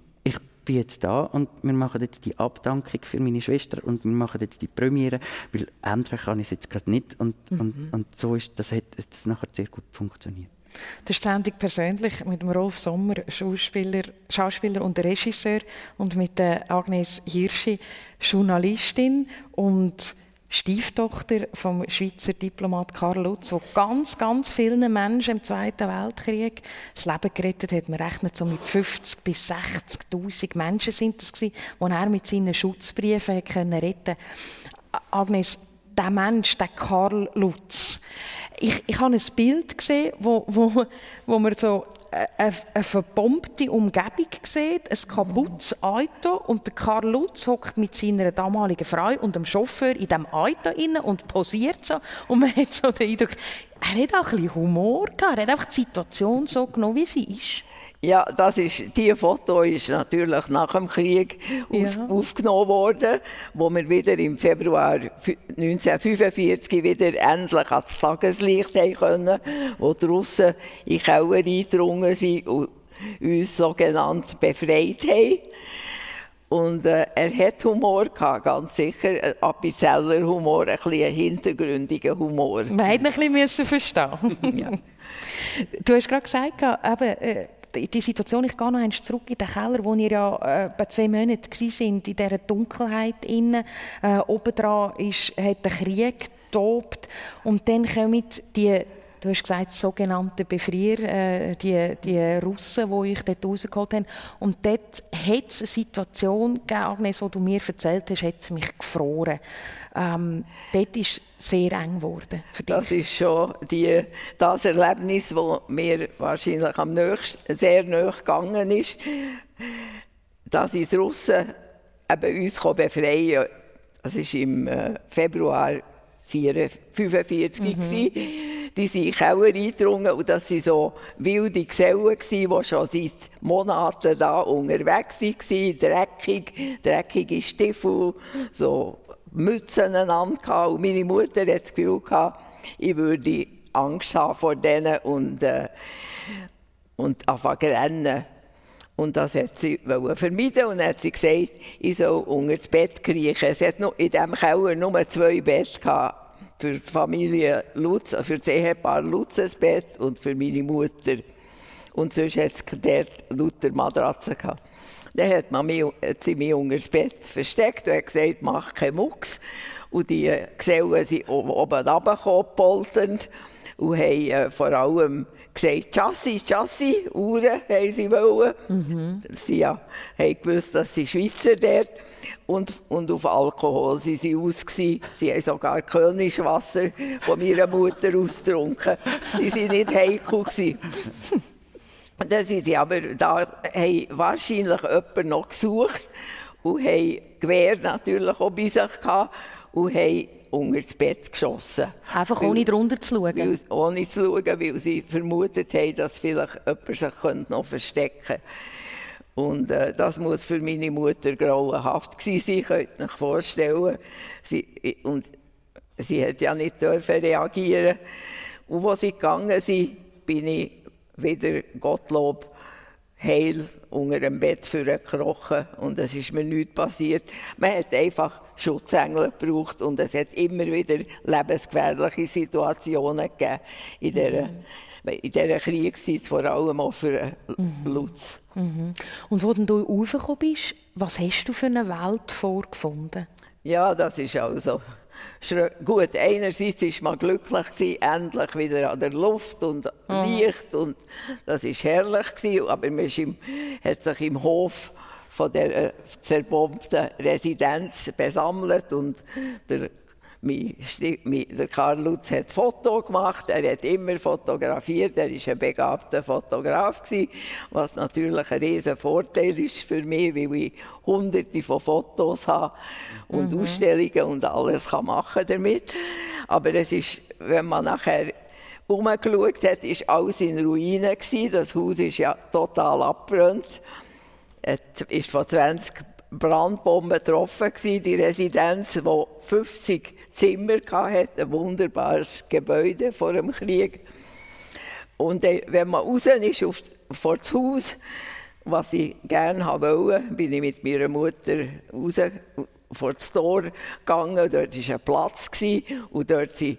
bin jetzt da und wir machen jetzt die Abdankung für meine Schwester und wir machen jetzt die Premiere, weil ändern kann ich es jetzt gerade nicht und, mhm. und, und so ist das hat das nachher sehr gut funktioniert. Du hast die Sendung persönlich mit dem Rolf Sommer, Schauspieler, Schauspieler und Regisseur und mit der Agnes Hirschi, Journalistin und Stieftochter vom Schweizer Diplomat Karl Lutz, der ganz, ganz vielen Menschen im Zweiten Weltkrieg das Leben gerettet hat. Man rechnet so mit 50 bis 60.000 Menschen sind das gewesen, die er mit seinen Schutzbriefen retten konnte. Agnes, der Mensch, der Karl Lutz. Ich, ich habe ein Bild gesehen, wo, wo, wo man so eine verbombte Umgebung sieht, ein kaputtes Auto und der Karl Lutz hockt mit seiner damaligen Frau und dem Chauffeur in diesem Auto inne und posiert so und man hat so den Eindruck, er hat auch ein bisschen Humor gehabt, er hat einfach die Situation so genommen, wie sie ist. Ja, das ist, diese Foto ist natürlich nach dem Krieg ja. aufgenommen worden, wo wir wieder im Februar 1945 wieder endlich ans Tageslicht haben können, wo die Russen in die Keller eingedrungen sind und uns sogenannt befreit haben. Und äh, er hat Humor gehabt, ganz sicher. Ein Appenzeller Humor, ein bisschen hintergründiger Humor. Wir hätten ein bisschen verstehen ja. [LAUGHS] Du hast gerade gesagt, eben, äh, die Situation, ich gehe noch einmal zurück in den Keller, wo wir ja äh, bei zwei Monaten sind, in dieser Dunkelheit innen. Äh, obendran ist, hat der Krieg getobt und dann kommen die du hast gesagt, sogenannte Befrier, äh, die, die Russen, die euch dort rausgeholt haben. Und dort hat es eine Situation gegeben, Agnes, die du mir erzählt hast, hat es mich gefroren. Ähm, dort ist sehr eng geworden. Das ist schon die, das Erlebnis, das mir wahrscheinlich am nächsten, sehr nahe gegangen ist, dass die Russen eben uns befreien Das war im äh, Februar 1945. Mhm die sind in Keller eingedrungen und das waren so wilde Gesellen, die schon seit Monaten da unterwegs waren, dreckig, dreckige Stiefel, so Mützen aneinander Und meine Mutter hatte das Gefühl, gehabt, ich würde Angst haben vor denen und, äh, und anfangen zu rennen. Und das hat sie vermeiden und hat sie gesagt, ich soll unter das Bett kriechen. Es hat in diesem Keller nur zwei Betten für die Familie Lutz, für das Ehepaar Lutz ein Bett und für meine Mutter. Und sonst hat es dort lauter Matratzen gehabt. Dann hat, man mich, hat sie mich unter das Bett versteckt und hat gesagt, mach keinen Mucks. Und die Gesellen sind oben runtergekommen, polternd, und haben äh, vor allem gesagt, Chassis, Chassis, Uhren haben sie wollen. Mhm. Sie ja, haben gewusst, dass sie Schweizer dort und, und auf Alkohol sie sie aus gewesen. Sie haben sogar Kölnisch Wasser von meiner Mutter ausgetrunken. Sie waren nicht heikel gewesen. Dann sind sie aber da, haben wahrscheinlich jemanden noch gesucht und haben Gewehr natürlich auch bei sich gehabt und haben unter das Bett geschossen. Einfach ohne drunter zu schauen? Weil, ohne zu schauen, weil sie vermutet haben, dass vielleicht jemand sich noch verstecken könnte. Und äh, das muss für meine Mutter grauenhaft gewesen sein, könnt ihr euch vorstellen. Sie, und sie hat ja nicht dürfen reagieren. Und als sie gegangen sind, bin ich wieder Gottlob heil unter dem Bett gekrochen und es ist mir nichts passiert. Man hat einfach Schutzengel gebraucht und es hat immer wieder lebensgefährliche Situationen gegeben in dieser, in dieser Kriegszeit, vor allem auch für mhm. Lutz. Mhm. Und wo du raufgekommen bist, was hast du für eine Welt vorgefunden? Ja, das ist also gut. Einerseits war man glücklich, gewesen, endlich wieder an der Luft und Licht und das war herrlich. Gewesen, aber man im, hat sich im Hof von der äh, zerbombten Residenz besammelt und der der Karl Lutz hat Foto gemacht, er hat immer fotografiert, er war ein begabter Fotograf, was natürlich ein riesen Vorteil ist für mich, weil ich hunderte von Fotos habe und mhm. Ausstellungen und alles kann machen damit. Aber es ist, wenn man nachher umgeschaut hat, ist alles in Ruinen gewesen. Das Haus ist ja total abgebrannt. Es ist von 20 Brandbomben betroffen gewesen, die Residenz, wo 50 Zimmer hatte, ein wunderbares Gebäude vor dem Krieg. Und wenn man raus ist auf, vor das Haus, was ich gerne wollte, bin ich mit meiner Mutter raus vor das Tor gegangen. Dort war ein Platz und dort sind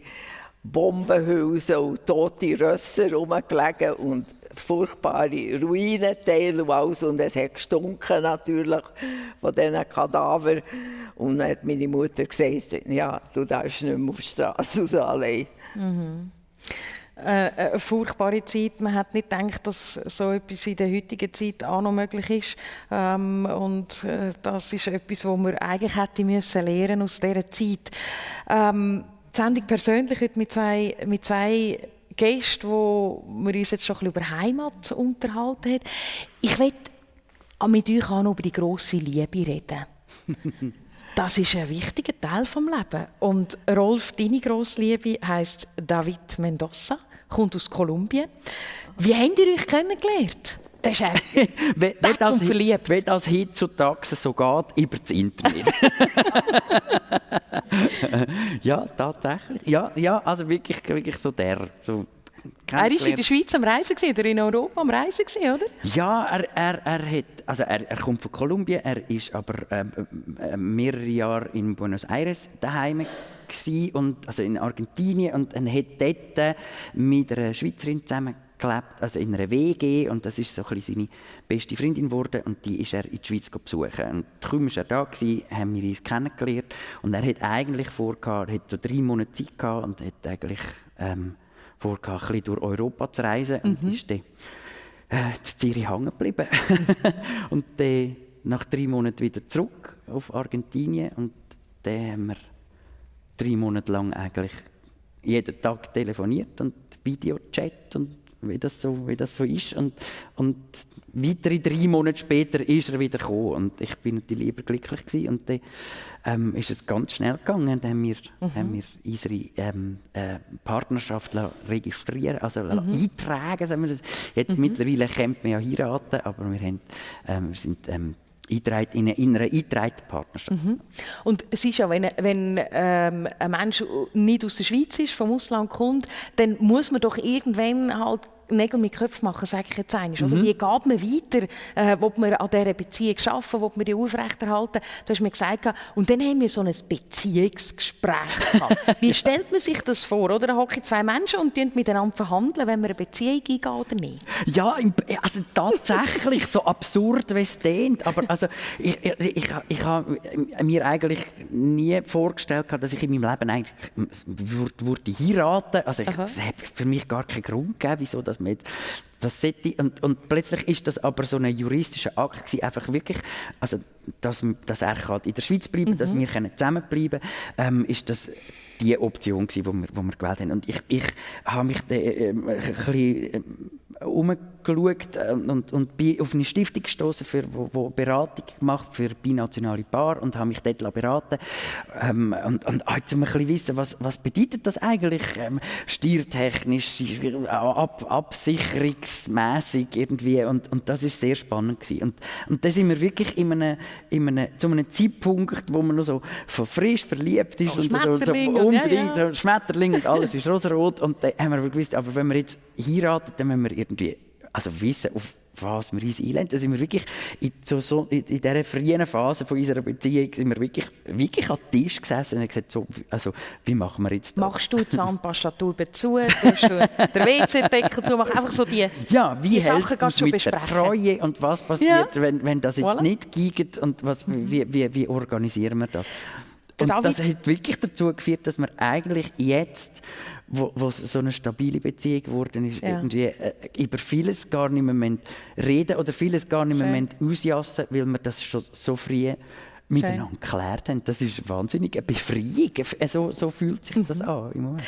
Bombenhülsen und tote Rösser rumgelegen und furchtbare Ruinenteile und alles. Und es hat gestunken natürlich von diesen Kadavern. Und dann hat meine Mutter gesagt, ja, du darfst nicht mehr auf die Straße raus allein. Mhm. Äh, eine furchtbare Zeit. Man hat nicht gedacht, dass so etwas in der heutigen Zeit auch noch möglich ist. Ähm, und äh, das ist etwas, was wir eigentlich hätte müssen lernen aus dieser Zeit. Ähm, die Sendung persönlich heute mit zwei, mit zwei Gästen, wo wir uns jetzt schon ein bisschen über Heimat unterhalten haben. Ich will mit euch auch noch über die grosse Liebe reden. [LAUGHS] das ist ein wichtiger Teil des Lebens. Und Rolf, deine grosse Liebe heisst David Mendoza, kommt aus Kolumbien. Wie habt ihr euch kennengelernt? Das ist er. [LAUGHS] wenn, wenn, das, verliebt. wenn das heutzutage so geht, über das Internet. [LAUGHS] ja, tatsächlich. Ja, ja, also wirklich, wirklich so der. So er war in der Schweiz am Reisen oder in Europa am Reisen, oder? Ja, er, er, er, hat, also er, er kommt von Kolumbien, er ist aber ähm, äh, mehrere Jahre in Buenos Aires daheim und also in Argentinien und er hat dort mit einer Schweizerin zusammen gelebt, also in einer WG und das ist so ein seine beste Freundin geworden und die ist er in die Schweiz besuchen und kaum war er da gewesen, haben wir uns kennengelernt und er hat eigentlich vorgehabt, er hat so drei Monate Zeit gehabt und hat eigentlich ähm, vorgehabt, ein bisschen durch Europa zu reisen und mhm. ist dann äh, in Zürich hängen geblieben. [LAUGHS] und dann nach drei Monaten wieder zurück auf Argentinien und dann haben wir drei Monate lang eigentlich jeden Tag telefoniert und Videochat und wie das so, wie das so ist. Und, und weitere drei Monate später ist er wieder gekommen. Und ich bin natürlich überglücklich gewesen. Und dann ähm, ist es ganz schnell gegangen. Dann haben wir, mhm. haben wir unsere ähm, äh, Partnerschaft registrieren, also mhm. eintragen. Sagen wir das. Jetzt mhm. mittlerweile kennt man ja heiraten, aber wir, haben, ähm, wir sind ähm, in einer, in einer eingetragenen Partnerschaft. Mhm. Und es ist ja, wenn, wenn ähm, ein Mensch nicht aus der Schweiz ist, vom Ausland kommt, dann muss man doch irgendwann halt Nägel mit Köpfen machen, sage ich jetzt einmal. Mhm. Wie geht man weiter? Äh, will man an dieser Beziehung arbeiten? Will man die aufrechterhalten? Du hast mir gesagt, und dann haben wir so ein Beziehungsgespräch gehabt. [LAUGHS] Wie stellt man sich das vor? Oder? Da hocken zwei Menschen und miteinander verhandeln, wenn man eine Beziehung eingeht oder nicht? Ja, also tatsächlich, so absurd, wie es klingt. Aber also, ich, ich, ich, ich habe mir eigentlich nie vorgestellt, dass ich in meinem Leben eigentlich würde, würde heiraten. Also ich, es hat für mich gar keinen Grund gegeben, wieso das dass man das sollte, und, und plötzlich ist das aber so ein juristischer Akt gewesen, einfach wirklich, also dass, dass er in der Schweiz bleiben mhm. dass wir zusammenbleiben können, ähm, ist das die Option gewesen, die wir, die wir gewählt haben. Und ich, ich habe mich da, äh, ein bisschen äh, äh, und, und bin auf eine Stiftung gestoßen, für wo, wo Beratung gemacht für binationale Paare und habe mich dort beraten ähm, und, und jetzt ein bisschen wissen, was, was bedeutet das eigentlich ähm, steuertechnisch, ab, absicherungsmäßig irgendwie und, und das ist sehr spannend gewesen. Und, und da sind wir wirklich in einem, in einem, zu einem Zeitpunkt, wo man noch so frisch verliebt ist oh, und so, so unbedingt ja, ja. so Schmetterling und alles ist rosarot und dann haben wir gewusst, aber wenn wir jetzt heiraten, dann müssen wir irgendwie also wissen, auf was wir uns einlehnen. Da sind wir wirklich in, so, so, in, dieser frühen Phase von unserer Beziehung sind wir wirklich, wirklich an den Tisch gesessen und gesagt, so, also, wie machen wir jetzt das? Machst du die Zahnpastatur zu, tust du den WC-Deckel zu, mach einfach so die Ja, wie die hältst du mit besprechen. der Treue und was passiert, ja. wenn, wenn das jetzt voilà. nicht geht und was, wie, wie, wie organisieren wir das? Und das hat wirklich dazu geführt, dass wir eigentlich jetzt, wo, wo so eine stabile Beziehung geworden ist, ja. irgendwie äh, über vieles gar nicht mehr reden oder vieles gar nicht mehr ausjassen, weil wir das schon so früh miteinander geklärt haben. Das ist wahnsinnig eine Befreiung. So, so fühlt sich das mhm. an im Moment.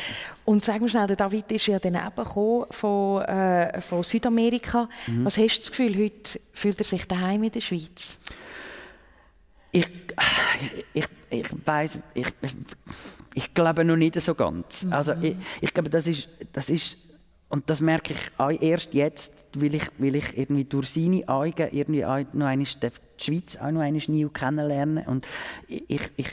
Und sag mir schnell, der David ist ja dann eben von, äh, von Südamerika. Mhm. Was hast du das Gefühl, heute fühlt er sich daheim in der Schweiz? Ich, ich, ich weiß, ich, ich glaube noch nicht so ganz. Mhm. Also ich, ich glaube, das ist, das ist und das merke ich auch erst jetzt, weil ich, weil ich irgendwie durch seine Augen irgendwie auch noch einmal die Schweiz auch noch einmal neu kennenlernen und ich, ich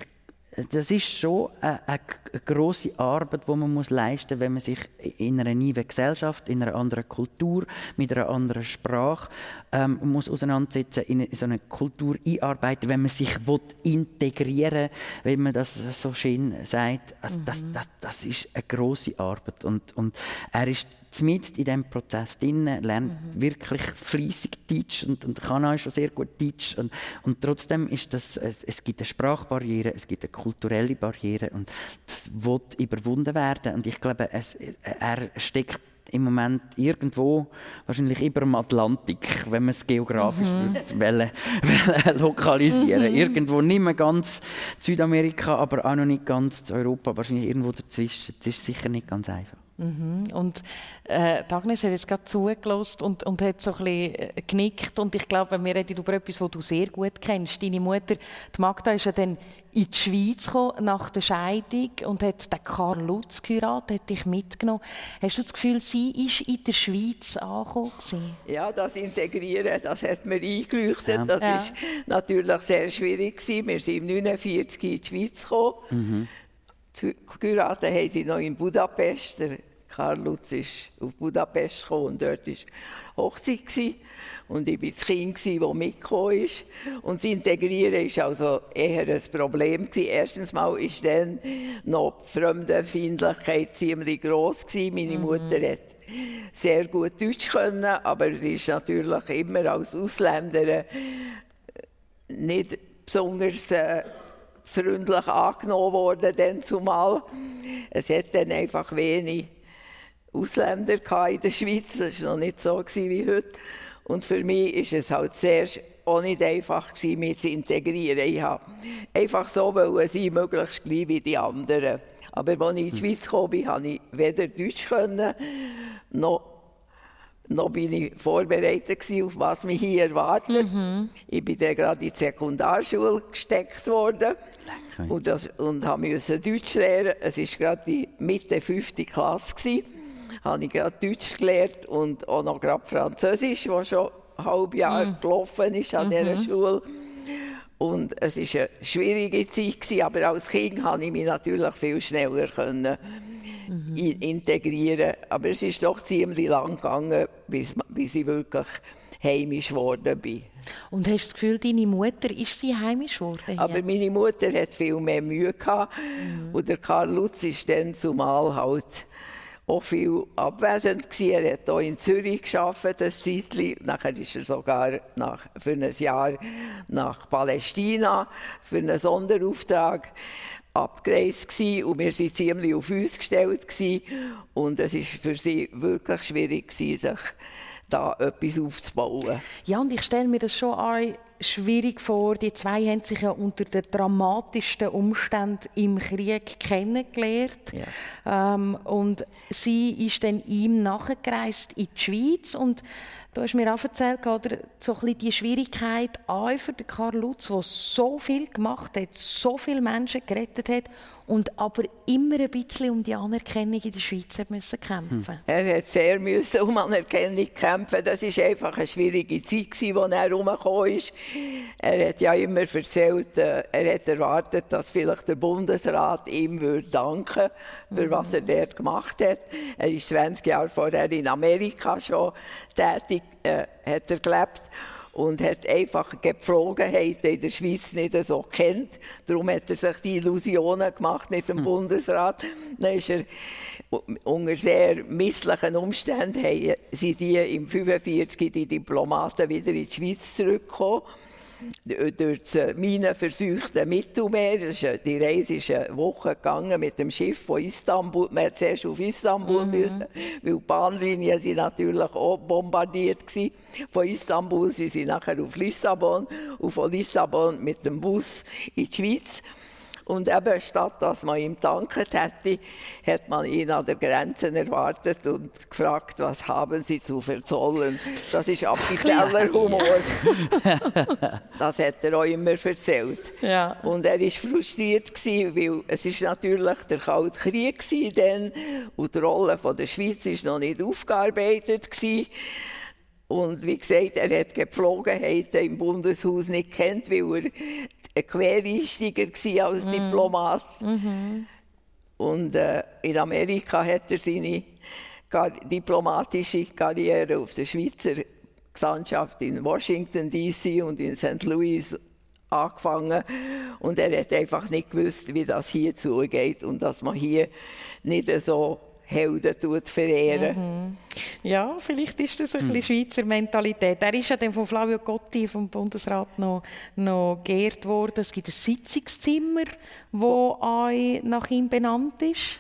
das ist schon eine, eine große Arbeit, die man muss leisten muss, wenn man sich in einer neuen Gesellschaft, in einer anderen Kultur, mit einer anderen Sprache ähm, muss auseinandersetzen, in so eine Kultur einarbeiten, wenn man sich will integrieren, wenn man das so schön sagt. Also das, mhm. das, das ist eine große Arbeit und, und er ist mitten in diesem Prozess drin, lernt mhm. wirklich fließig Deutsch und, und kann auch schon sehr gut Deutsch. Und, und trotzdem ist das, es, es gibt eine Sprachbarriere, es gibt eine kulturelle Barriere und das wird überwunden werden. Und ich glaube, es, er steckt im Moment irgendwo, wahrscheinlich über dem Atlantik, wenn man es geografisch mhm. wollen, wollen lokalisieren mhm. Irgendwo nicht mehr ganz Südamerika, aber auch noch nicht ganz Europa, wahrscheinlich irgendwo dazwischen. Das ist sicher nicht ganz einfach. Mhm. Und äh, Agnes hat jetzt gerade zugelassen und, und hat so ein bisschen äh, genickt. Und ich glaube, wir reden über etwas, was du sehr gut kennst. Deine Mutter, die Magda, ist ja dann in die Schweiz gekommen, nach der Scheidung und hat den Karl Lutz geheiratet, hat dich mitgenommen. Hast du das Gefühl, sie ist in der Schweiz angekommen? Ja, das Integrieren, das hat mir eingeleuchtet. Ja. Das war ja. natürlich sehr schwierig. Gewesen. Wir sind 1949 in die Schweiz gekommen. Mhm. Geheiratet haben sie noch in Budapest. Der Karl Lutz ist auf Budapest gekommen und dort war Hochzeit. Gewesen. Und ich war das Kind, das mitgekommen ist. Und das Integrieren war also eher ein Problem. Gewesen. Erstens mal war dann noch die Fremdenfeindlichkeit ziemlich gross. Gewesen. Meine mhm. Mutter hat sehr gut Deutsch können, aber sie ist natürlich immer als Ausländerin nicht besonders... Äh, freundlich angenommen worden, dann zumal. Es hat dann einfach wenig Ausländer in der Schweiz, das war noch nicht so wie heute. Und für mich ist es halt sehr auch nicht einfach gewesen, mich zu integrieren. Ich habe einfach so wollen sein, möglichst gleich wie die anderen. Aber als ich in die Schweiz kam, konnte ich weder Deutsch können, noch noch bin ich vorbereitet auf was mich hier erwartet. Mhm. Ich bin dann gerade in die Sekundarschule gesteckt worden okay. und, das, und musste Deutsch lernen. Es war gerade die Mitte fünfte Klasse gewesen. Habe ich gerade Deutsch gelernt und auch noch gerade Französisch, was schon ein halbes Jahr mhm. gelaufen ist an mhm. dieser Schule. Und es war eine schwierige Zeit, aber als Kind konnte ich mich natürlich viel schneller können mhm. integrieren. Aber es ist doch ziemlich lang gegangen, bis, bis ich wirklich heimisch geworden bin. Und hast du das Gefühl, deine Mutter ist sie heimisch geworden? Aber meine Mutter hat viel mehr Mühe gehabt. Mhm. Und der Karl Lutz ist dann zumal halt auch viel abwesend gewesen. Er hat hier in Zürich geschafft, ein Zeitchen. Nachher ist er sogar nach, für ein Jahr nach Palästina für einen Sonderauftrag abgereist gewesen und wir waren ziemlich auf uns gestellt gewesen. und es war für sie wirklich schwierig gewesen, sich da etwas aufzubauen. Ja, und ich stelle mir das schon auch schwierig vor. Die zwei haben sich ja unter den dramatischsten Umständen im Krieg kennengelernt. Ja. Ähm, und sie ist dann ihm nachgereist in die Schweiz und Du hast mir auch erzählt, oder, so ein bisschen die Schwierigkeit auch für Karl Lutz, der so viel gemacht hat, so viele Menschen gerettet hat und aber immer ein bisschen um die Anerkennung in der Schweiz hat müssen kämpfen hm. Er hat sehr müssen um Anerkennung kämpfen. Das ist einfach eine schwierige Zeit gewesen, als er herumgekommen ist. Er hat ja immer erzählt, äh, er hat erwartet, dass vielleicht der Bundesrat ihm würde danken für mhm. was er dort gemacht hat. Er ist 20 Jahre vorher in Amerika schon tätig, äh, hat er gelebt und hat einfach die Gepflogenheit in der Schweiz nicht so kennt. Darum hat er sich die Illusionen gemacht mit dem hm. Bundesrat. Dann ist er unter sehr misslichen Umständen sind die im 45 die Diplomaten wieder in die Schweiz zurückgekommen. Durch das minenverseuchte Mittelmeer. Die Reise ist eine Woche gegangen mit dem Schiff von Istanbul. Man musste zuerst auf Istanbul, mhm. müssen, weil die Bahnlinien sind natürlich auch bombardiert waren. Von Istanbul sind sie nachher auf Lissabon und von Lissabon mit dem Bus in die Schweiz. Und eben statt dass man ihm danket hätte, hat man ihn an der Grenze erwartet und gefragt, was haben Sie zu verzollen. Das ist offizieller [LAUGHS] Humor. [LAUGHS] das hat er auch immer erzählt. Ja. Und er war frustriert weil es ist natürlich der Kalte Krieg war und die Rolle der Schweiz war noch nicht aufgearbeitet gewesen. Und wie gesagt, er hat Gepflogenheiten im Bundeshaus nicht kennt, weil er ein Quereinsteiger war als mm. Diplomat. Mm Und äh, in Amerika hat er seine diplomatische Karriere auf der Schweizer Gesandtschaft in Washington D.C. und in St. Louis angefangen und er hat einfach nicht gewusst, wie das hier zugeht und dass man hier nicht so Helden verehren. Mhm. Ja, vielleicht ist das ein mhm. Schweizer Mentalität. Er ist ja dann von Flavio Gotti vom Bundesrat noch, noch geehrt worden. Es gibt ein Sitzungszimmer, das nach ihm benannt ist.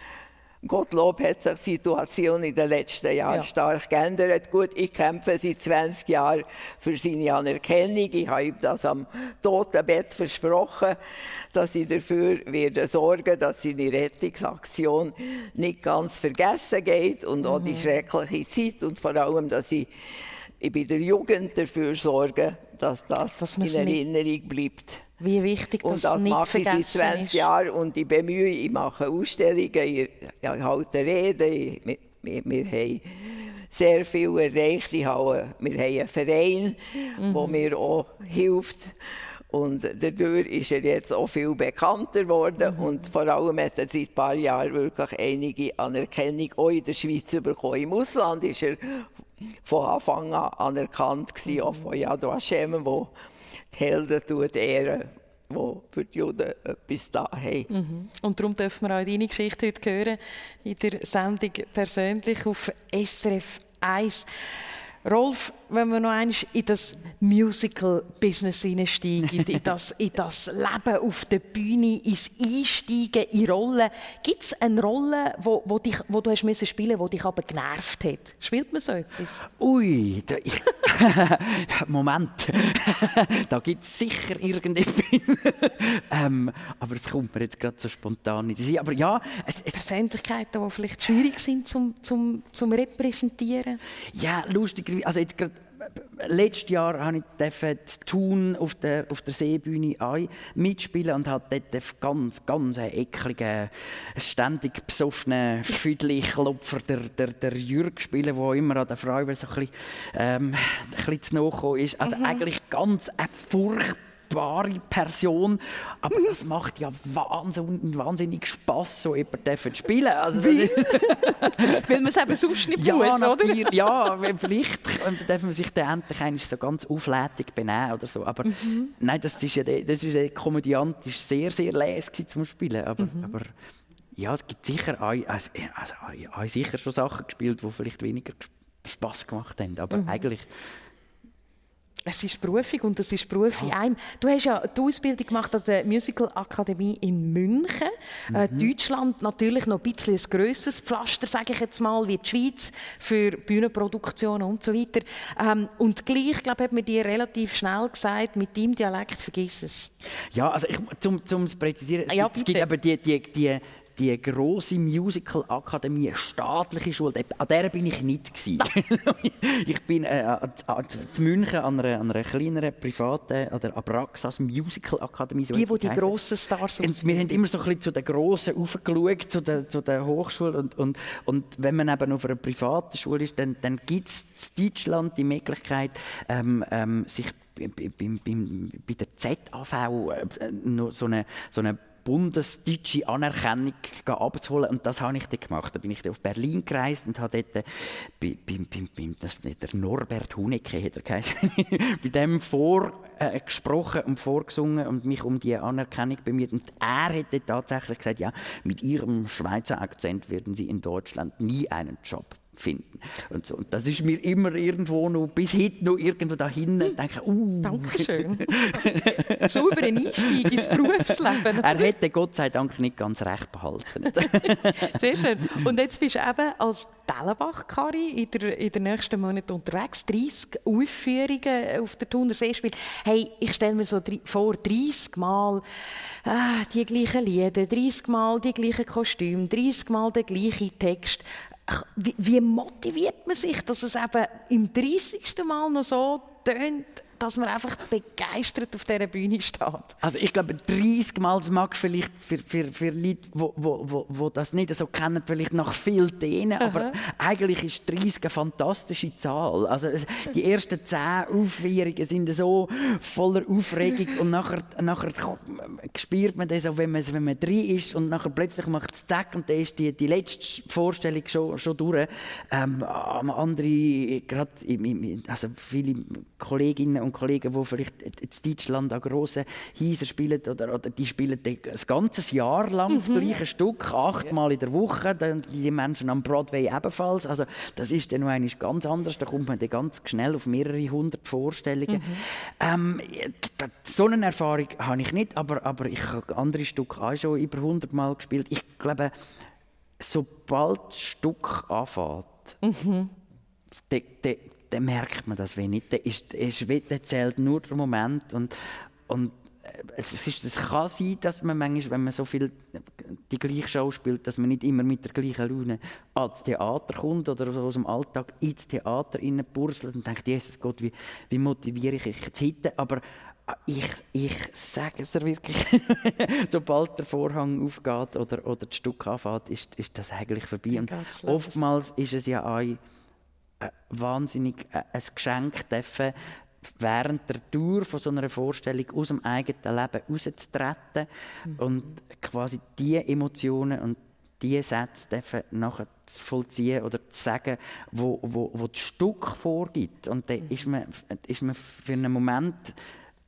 Gottlob hat sich die Situation in den letzten Jahren ja. stark geändert. Gut, ich kämpfe seit 20 Jahren für seine Anerkennung. Ich habe ihm das am Totenbett versprochen, dass ich dafür werde sorgen, dass seine Rettungsaktion nicht ganz vergessen geht und mhm. auch die mhm. schreckliche Zeit und vor allem, dass ich bei der Jugend dafür sorge, dass das dass in Erinnerung bleibt. Wie wichtig das Und das nicht mache ich seit 20 Jahren und ich bemühe, ich mache Ausstellungen, ich, halte Reden, wir, wir, wir haben sehr viel erreicht. Ich habe, wir haben einen Verein, mhm. der mir auch hilft. Und dadurch ist er jetzt auch viel bekannter geworden mhm. und vor allem hat er seit ein paar Jahren wirklich einige Anerkennung auch in der Schweiz bekommen. Im Ausland ist er von Anfang an anerkannt gewesen, mhm. auch von Yad Vashem, wo Helden tut ehren, die für die Juden etwas da haben. Mhm. Und darum dürfen wir auch deine Geschichte heute hören, in der Sendung persönlich auf SRF 1. Rolf, wenn wir noch einmal in das Musical-Business einsteigen, in das, in das Leben auf der Bühne, ins Einsteigen in Rollen. Gibt es eine Rolle, wo, wo, dich, wo du hast müssen spielen die dich aber genervt hat? Spielt man so etwas? Ui, da, ich, [LAUGHS] Moment. [LAUGHS] da gibt es sicher irgendetwas. [LAUGHS] ähm, aber es kommt mir jetzt gerade so spontan nicht. Aber ja, es, es Persönlichkeiten, die vielleicht schwierig sind zum, zum, zum Repräsentieren? Ja, lustig also jetzt gerade letztes Jahr habe ich Tun auf der, auf der Seebühne mitspielen und habe dort ganz, ganz ekligen, ständig besoffenen Füdli-Klopfer, der, der, der Jürg spielen, der immer an der Frau so ein bisschen, ähm, ein bisschen zu ist. Also mhm. eigentlich ganz eine furchtbare wunderbare Person, aber das macht ja wahnsinnig, wahnsinnig Spass, so jemanden zu spielen. Also, [LAUGHS] Weil, Weil man es eben sonst nicht ja, muss, oder? Ja, vielleicht darf man sich dann endlich so ganz auflädig benehmen oder so. Aber mhm. nein, das ist ja, das ist ja komödiantisch sehr, sehr leise zum Spielen. Aber, mhm. aber ja, es gibt sicher auch, also, also, auch sicher schon Sachen gespielt, die vielleicht weniger Spass gemacht haben. Aber mhm. eigentlich es ist Berufung und es ist Beruf in einem. Du hast ja die Ausbildung gemacht an der Musical Akademie in München. Äh, mhm. Äh, Deutschland natürlich noch ein bisschen ein grösseres Pflaster, sage ich jetzt mal, wie die Schweiz für Bühnenproduktionen und so weiter. Ähm, und gleich, glaube ich, hat mir dir relativ schnell gesagt, mit deinem Dialekt vergiss es. Ja, also ich, zum, zum zu präzisieren, es, ja, gibt, es gibt aber die, die, die die große Musical Akademie, staatliche Schule, an der bin ich nicht [LAUGHS] ich bin äh, zu München an einer, an einer kleineren privaten, an der Abraxas Musical Akademie. So die, die die grossen Stars und Wir haben immer so ein bisschen zu den grossen aufgeschaut, zu den, zu den Hochschulen und, und, und wenn man eben auf einer privaten Schule ist, dann, dann gibt es in Deutschland die Möglichkeit, ähm, ähm, sich bei, bei, bei der ZAV äh, so eine, so eine bundesdeutsche Anerkennung abzuholen. Und das habe ich dann gemacht. Da bin ich dann auf Berlin gereist und habe dort bei, bei, bei, bei das, der Norbert Hunecke, hat er [LAUGHS] bei dem vorgesprochen äh, und vorgesungen und mich um die Anerkennung bemüht. Und er hat tatsächlich gesagt, ja, mit ihrem Schweizer Akzent werden sie in Deutschland nie einen Job finden. Und, so. und das ist mir immer irgendwo noch, bis heute noch irgendwo da hinten, denke uh. Dankeschön. [LAUGHS] Sauber Einstieg ins Berufsleben. Er hätte Gott sei Dank nicht ganz recht behalten. [LAUGHS] Sehr schön. Und jetzt bist du eben als Dellenbach-Kari in der, in den nächsten Monaten unterwegs. 30 Aufführungen auf der Thuner Seespiel. Hey, ich stelle mir so vor, 30 Mal ah, die gleichen Lieder, 30 Mal die gleichen Kostüme, 30 Mal der gleiche Text. Wie, wie motiviert man sich, dass es eben im 30. Mal noch so tönt, dass man einfach begeistert auf dieser Bühne steht. Also ich glaube, 30 Mal mag vielleicht für, für, für Leute, die wo, wo, wo das nicht so kennen, vielleicht noch viel denen, aber eigentlich ist 30 eine fantastische Zahl. Also die ersten 10 Aufführungen sind so voller Aufregung und nachher, nachher spürt man das auch, wenn man, wenn man drin ist und nachher plötzlich macht es zack und dann ist die, die letzte Vorstellung schon, schon durch. Ähm, andere, gerade also viele Kolleginnen und Kollegen, die vielleicht in Deutschland an grossen Häusern spielen, oder, oder die spielen das ganze Jahr lang mhm. das gleiche Stück, achtmal in der Woche, die Menschen am Broadway ebenfalls. Also das ist dann noch ganz anders, da kommt man dann ganz schnell auf mehrere hundert Vorstellungen. Mhm. Ähm, so eine Erfahrung habe ich nicht, aber, aber ich habe andere Stücke auch schon über 100 Mal gespielt. Ich glaube, sobald das Stück anfängt, mhm. Dann merkt man das wenig. Dann, ist, ist, dann zählt nur der Moment. Und, und äh, es, ist, es kann sein, dass man manchmal, wenn man so viel die gleiche Show spielt, dass man nicht immer mit der gleichen Laune ans Theater kommt oder so aus dem Alltag ins Theater burselt und denkt, Jesus Gott, wie, wie motiviere ich mich jetzt heute? Aber äh, ich, ich sage es wirklich, [LAUGHS] sobald der Vorhang aufgeht oder, oder das Stück anfängt, ist, ist das eigentlich vorbei. Und oftmals ist es ja auch wahnsinnig äh, ein Geschenk dürfen, während der Tour von so einer Vorstellung aus dem eigenen Leben rauszutreten mhm. und quasi die Emotionen und die Sätze dürfen nachher zu vollziehen oder zu sagen, wo, wo, wo das Stück vorgibt. Und dann mhm. ist, man, ist man für einen Moment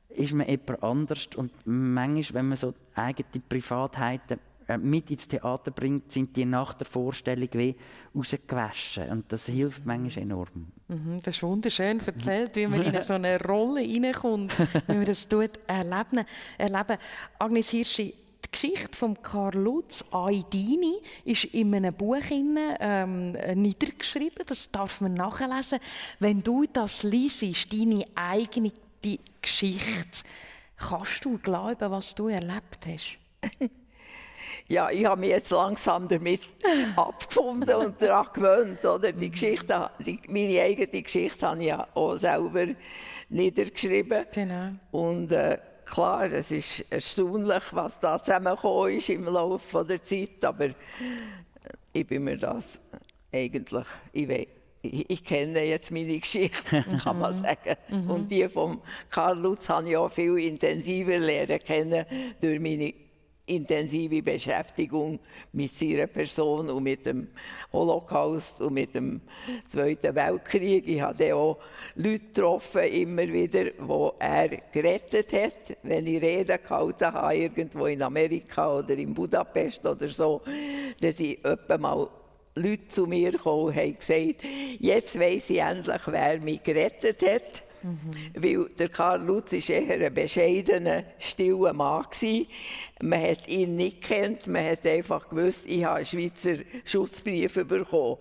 ist man jemand anders und manchmal, wenn man so eigene Privatheiten äh, mit ins Theater bringt, sind die nach der Vorstellung wie rausgewaschen. Und das hilft manchmal enorm. Mhm, das ist wunderschön erzählt, wie man in [LAUGHS] so eine Rolle hineinkommt, wenn man das tut, erleben. erleben. Agnes Hirschi, die Geschichte von Karl Lutz, Aidini, ist in einem Buch ähm, niedergeschrieben. Das darf man nachlesen. Wenn du das liest, deine eigene Geschichte, kannst du glauben, was du erlebt hast? [LAUGHS] ja, ich habe mich jetzt langsam damit [LAUGHS] abgefunden und daran gewöhnt. Oder? Die Geschichte, die, meine eigene Geschichte habe ich ja auch selber niedergeschrieben. Genau. Und äh, klar, es ist erstaunlich, was da zusammengekommen ist im Laufe der Zeit, aber ich bin mir das eigentlich, ich weiß, ich, ich, kenne jetzt meine Geschichte, [LAUGHS] kann man sagen. Mhm. Und die von Karl Lutz habe ich auch viel intensiver lernen kennen durch meine intensive Beschäftigung mit seiner Person und mit dem Holocaust und mit dem Zweiten Weltkrieg. Ich habe auch Leute getroffen, immer wieder, wo er gerettet hat. Wenn ich Reden gehalten habe, irgendwo in Amerika oder in Budapest oder so, sind etwa mal Leute zu mir gekommen und haben gesagt, jetzt weiss ich endlich, wer mich gerettet hat. Mhm. Weil der Karl Lutz war eher ein bescheidener, stiller Mann. Gewesen. Man hat ihn nicht kennt, man hat einfach gewusst, ich habe einen Schweizer Schutzbrief bekommen.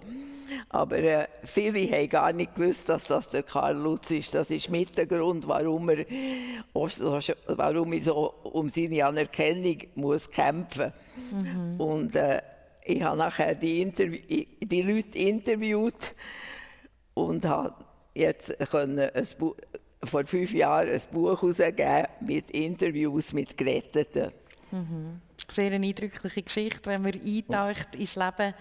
Aber äh, viele haben gar nicht gewusst, dass das der Karl Lutz ist. Das ist mit der Grund, warum, er, warum ich so um seine Anerkennung muss kämpfen muss. Mhm. Und äh, ich habe nachher die, Interview die Leute interviewt und habe jetzt können vor fünf Jahren ein Buch herausgegeben mit Interviews mit Geretteten. Mhm. Sehr eine eindrückliche Geschichte, wenn man eintaucht ins Leben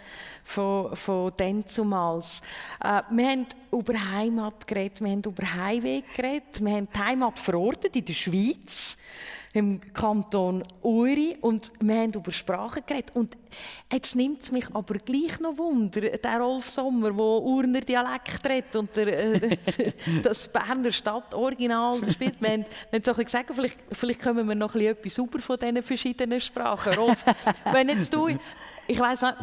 von, von dann zumals. Äh, wir haben über Heimat geredet, wir haben über Heimweg geredet, wir haben die Heimat verortet in der Schweiz im Kanton Uri und wir haben über Sprache geredet. Und jetzt nimmt es mich aber gleich noch Wunder, der Rolf Sommer, der Urner Dialekt redet und der, äh, [LAUGHS] das Berner Stadtoriginal spielt. Wir haben, wir haben so gesagt, vielleicht, vielleicht kommen wir noch ein bisschen etwas sauber von diesen verschiedenen Sprachen. Rolf, [LAUGHS] wenn jetzt du, ich weiss nicht,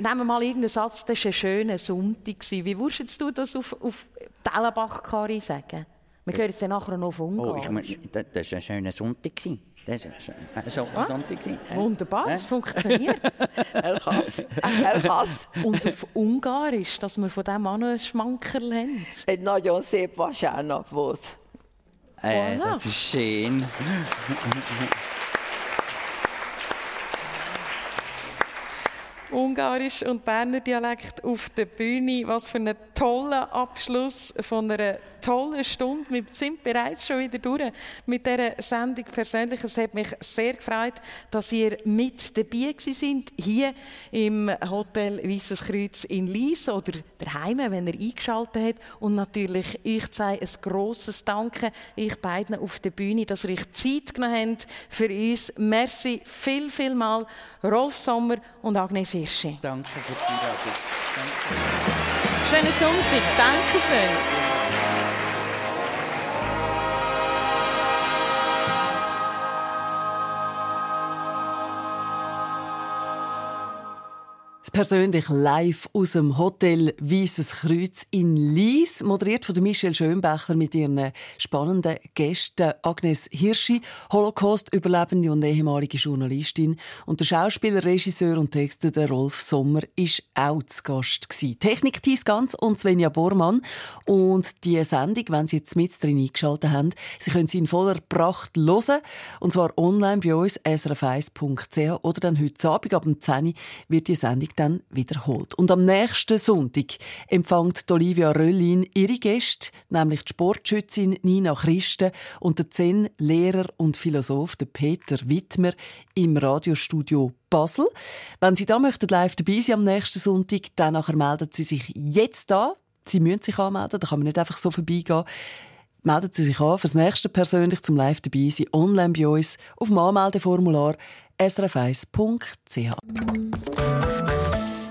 nehmen wir mal irgendeinen Satz, das war ein schöner Sonntag. Wie würdest du das auf, auf Tellenbach-Kari sagen? Wir hören jetzt nachher noch auf Ungarisch. Oh, ich, das war ein schöner Sonntag. Das war ein schöner ah, Sonntag. Wunderbar, es funktioniert. er kann es. Und auf Ungarisch, dass wir von diesem Mann einen Schmankerl haben. Nagyon szép vasárnap volt. Äh, voilà. Das ist schön. Ungarisch und Berner Dialekt auf der Bühne. Was für ein toller Abschluss von einer tolle Stunde. Wir sind bereits schon wieder durch mit dieser Sendung persönlich. Es hat mich sehr gefreut, dass ihr mit dabei sind hier im Hotel Weißes Kreuz in Lies oder daheim, wenn ihr eingeschaltet habt. Und natürlich, ich zeige ein grosses Danke, ich beiden auf der Bühne, dass ihr euch Zeit genommen habt für uns. Merci viel, viel mal, Rolf Sommer und Agnes Hirschi. Danke für die Einladung. Schönen Sonntag. Dankeschön. Persönlich live aus dem Hotel Weißes Kreuz in Lies, moderiert von Michelle Schönbächler mit ihren spannenden Gästen Agnes Hirschi, Holocaust-Überlebende und ehemalige Journalistin. Und der Schauspieler, Regisseur und Texter der Rolf Sommer ist auch zu Gast gewesen. Technik Thies Ganz und Svenja Bormann. Und die Sendung, wenn Sie jetzt mit drin eingeschaltet haben, Sie können sie in voller Pracht hören. Und zwar online bei uns srf1.ch oder dann heute Abend ab dem 10 wird die Sendung dann dann wiederholt. Und am nächsten Sonntag empfängt Olivia Röllin ihre Gäste, nämlich die Sportschützin Nina Christen und der Zen-Lehrer und Philosoph Peter Wittmer im Radiostudio Basel. Wenn Sie da möchten live dabei sein am nächsten Sonntag, dann melden Sie sich jetzt an. Sie müssen sich anmelden, da kann man nicht einfach so vorbeigehen. Melden Sie sich an fürs nächste persönlich zum Live dabei sein, online bei uns auf dem Anmeldeformular srf1.ch.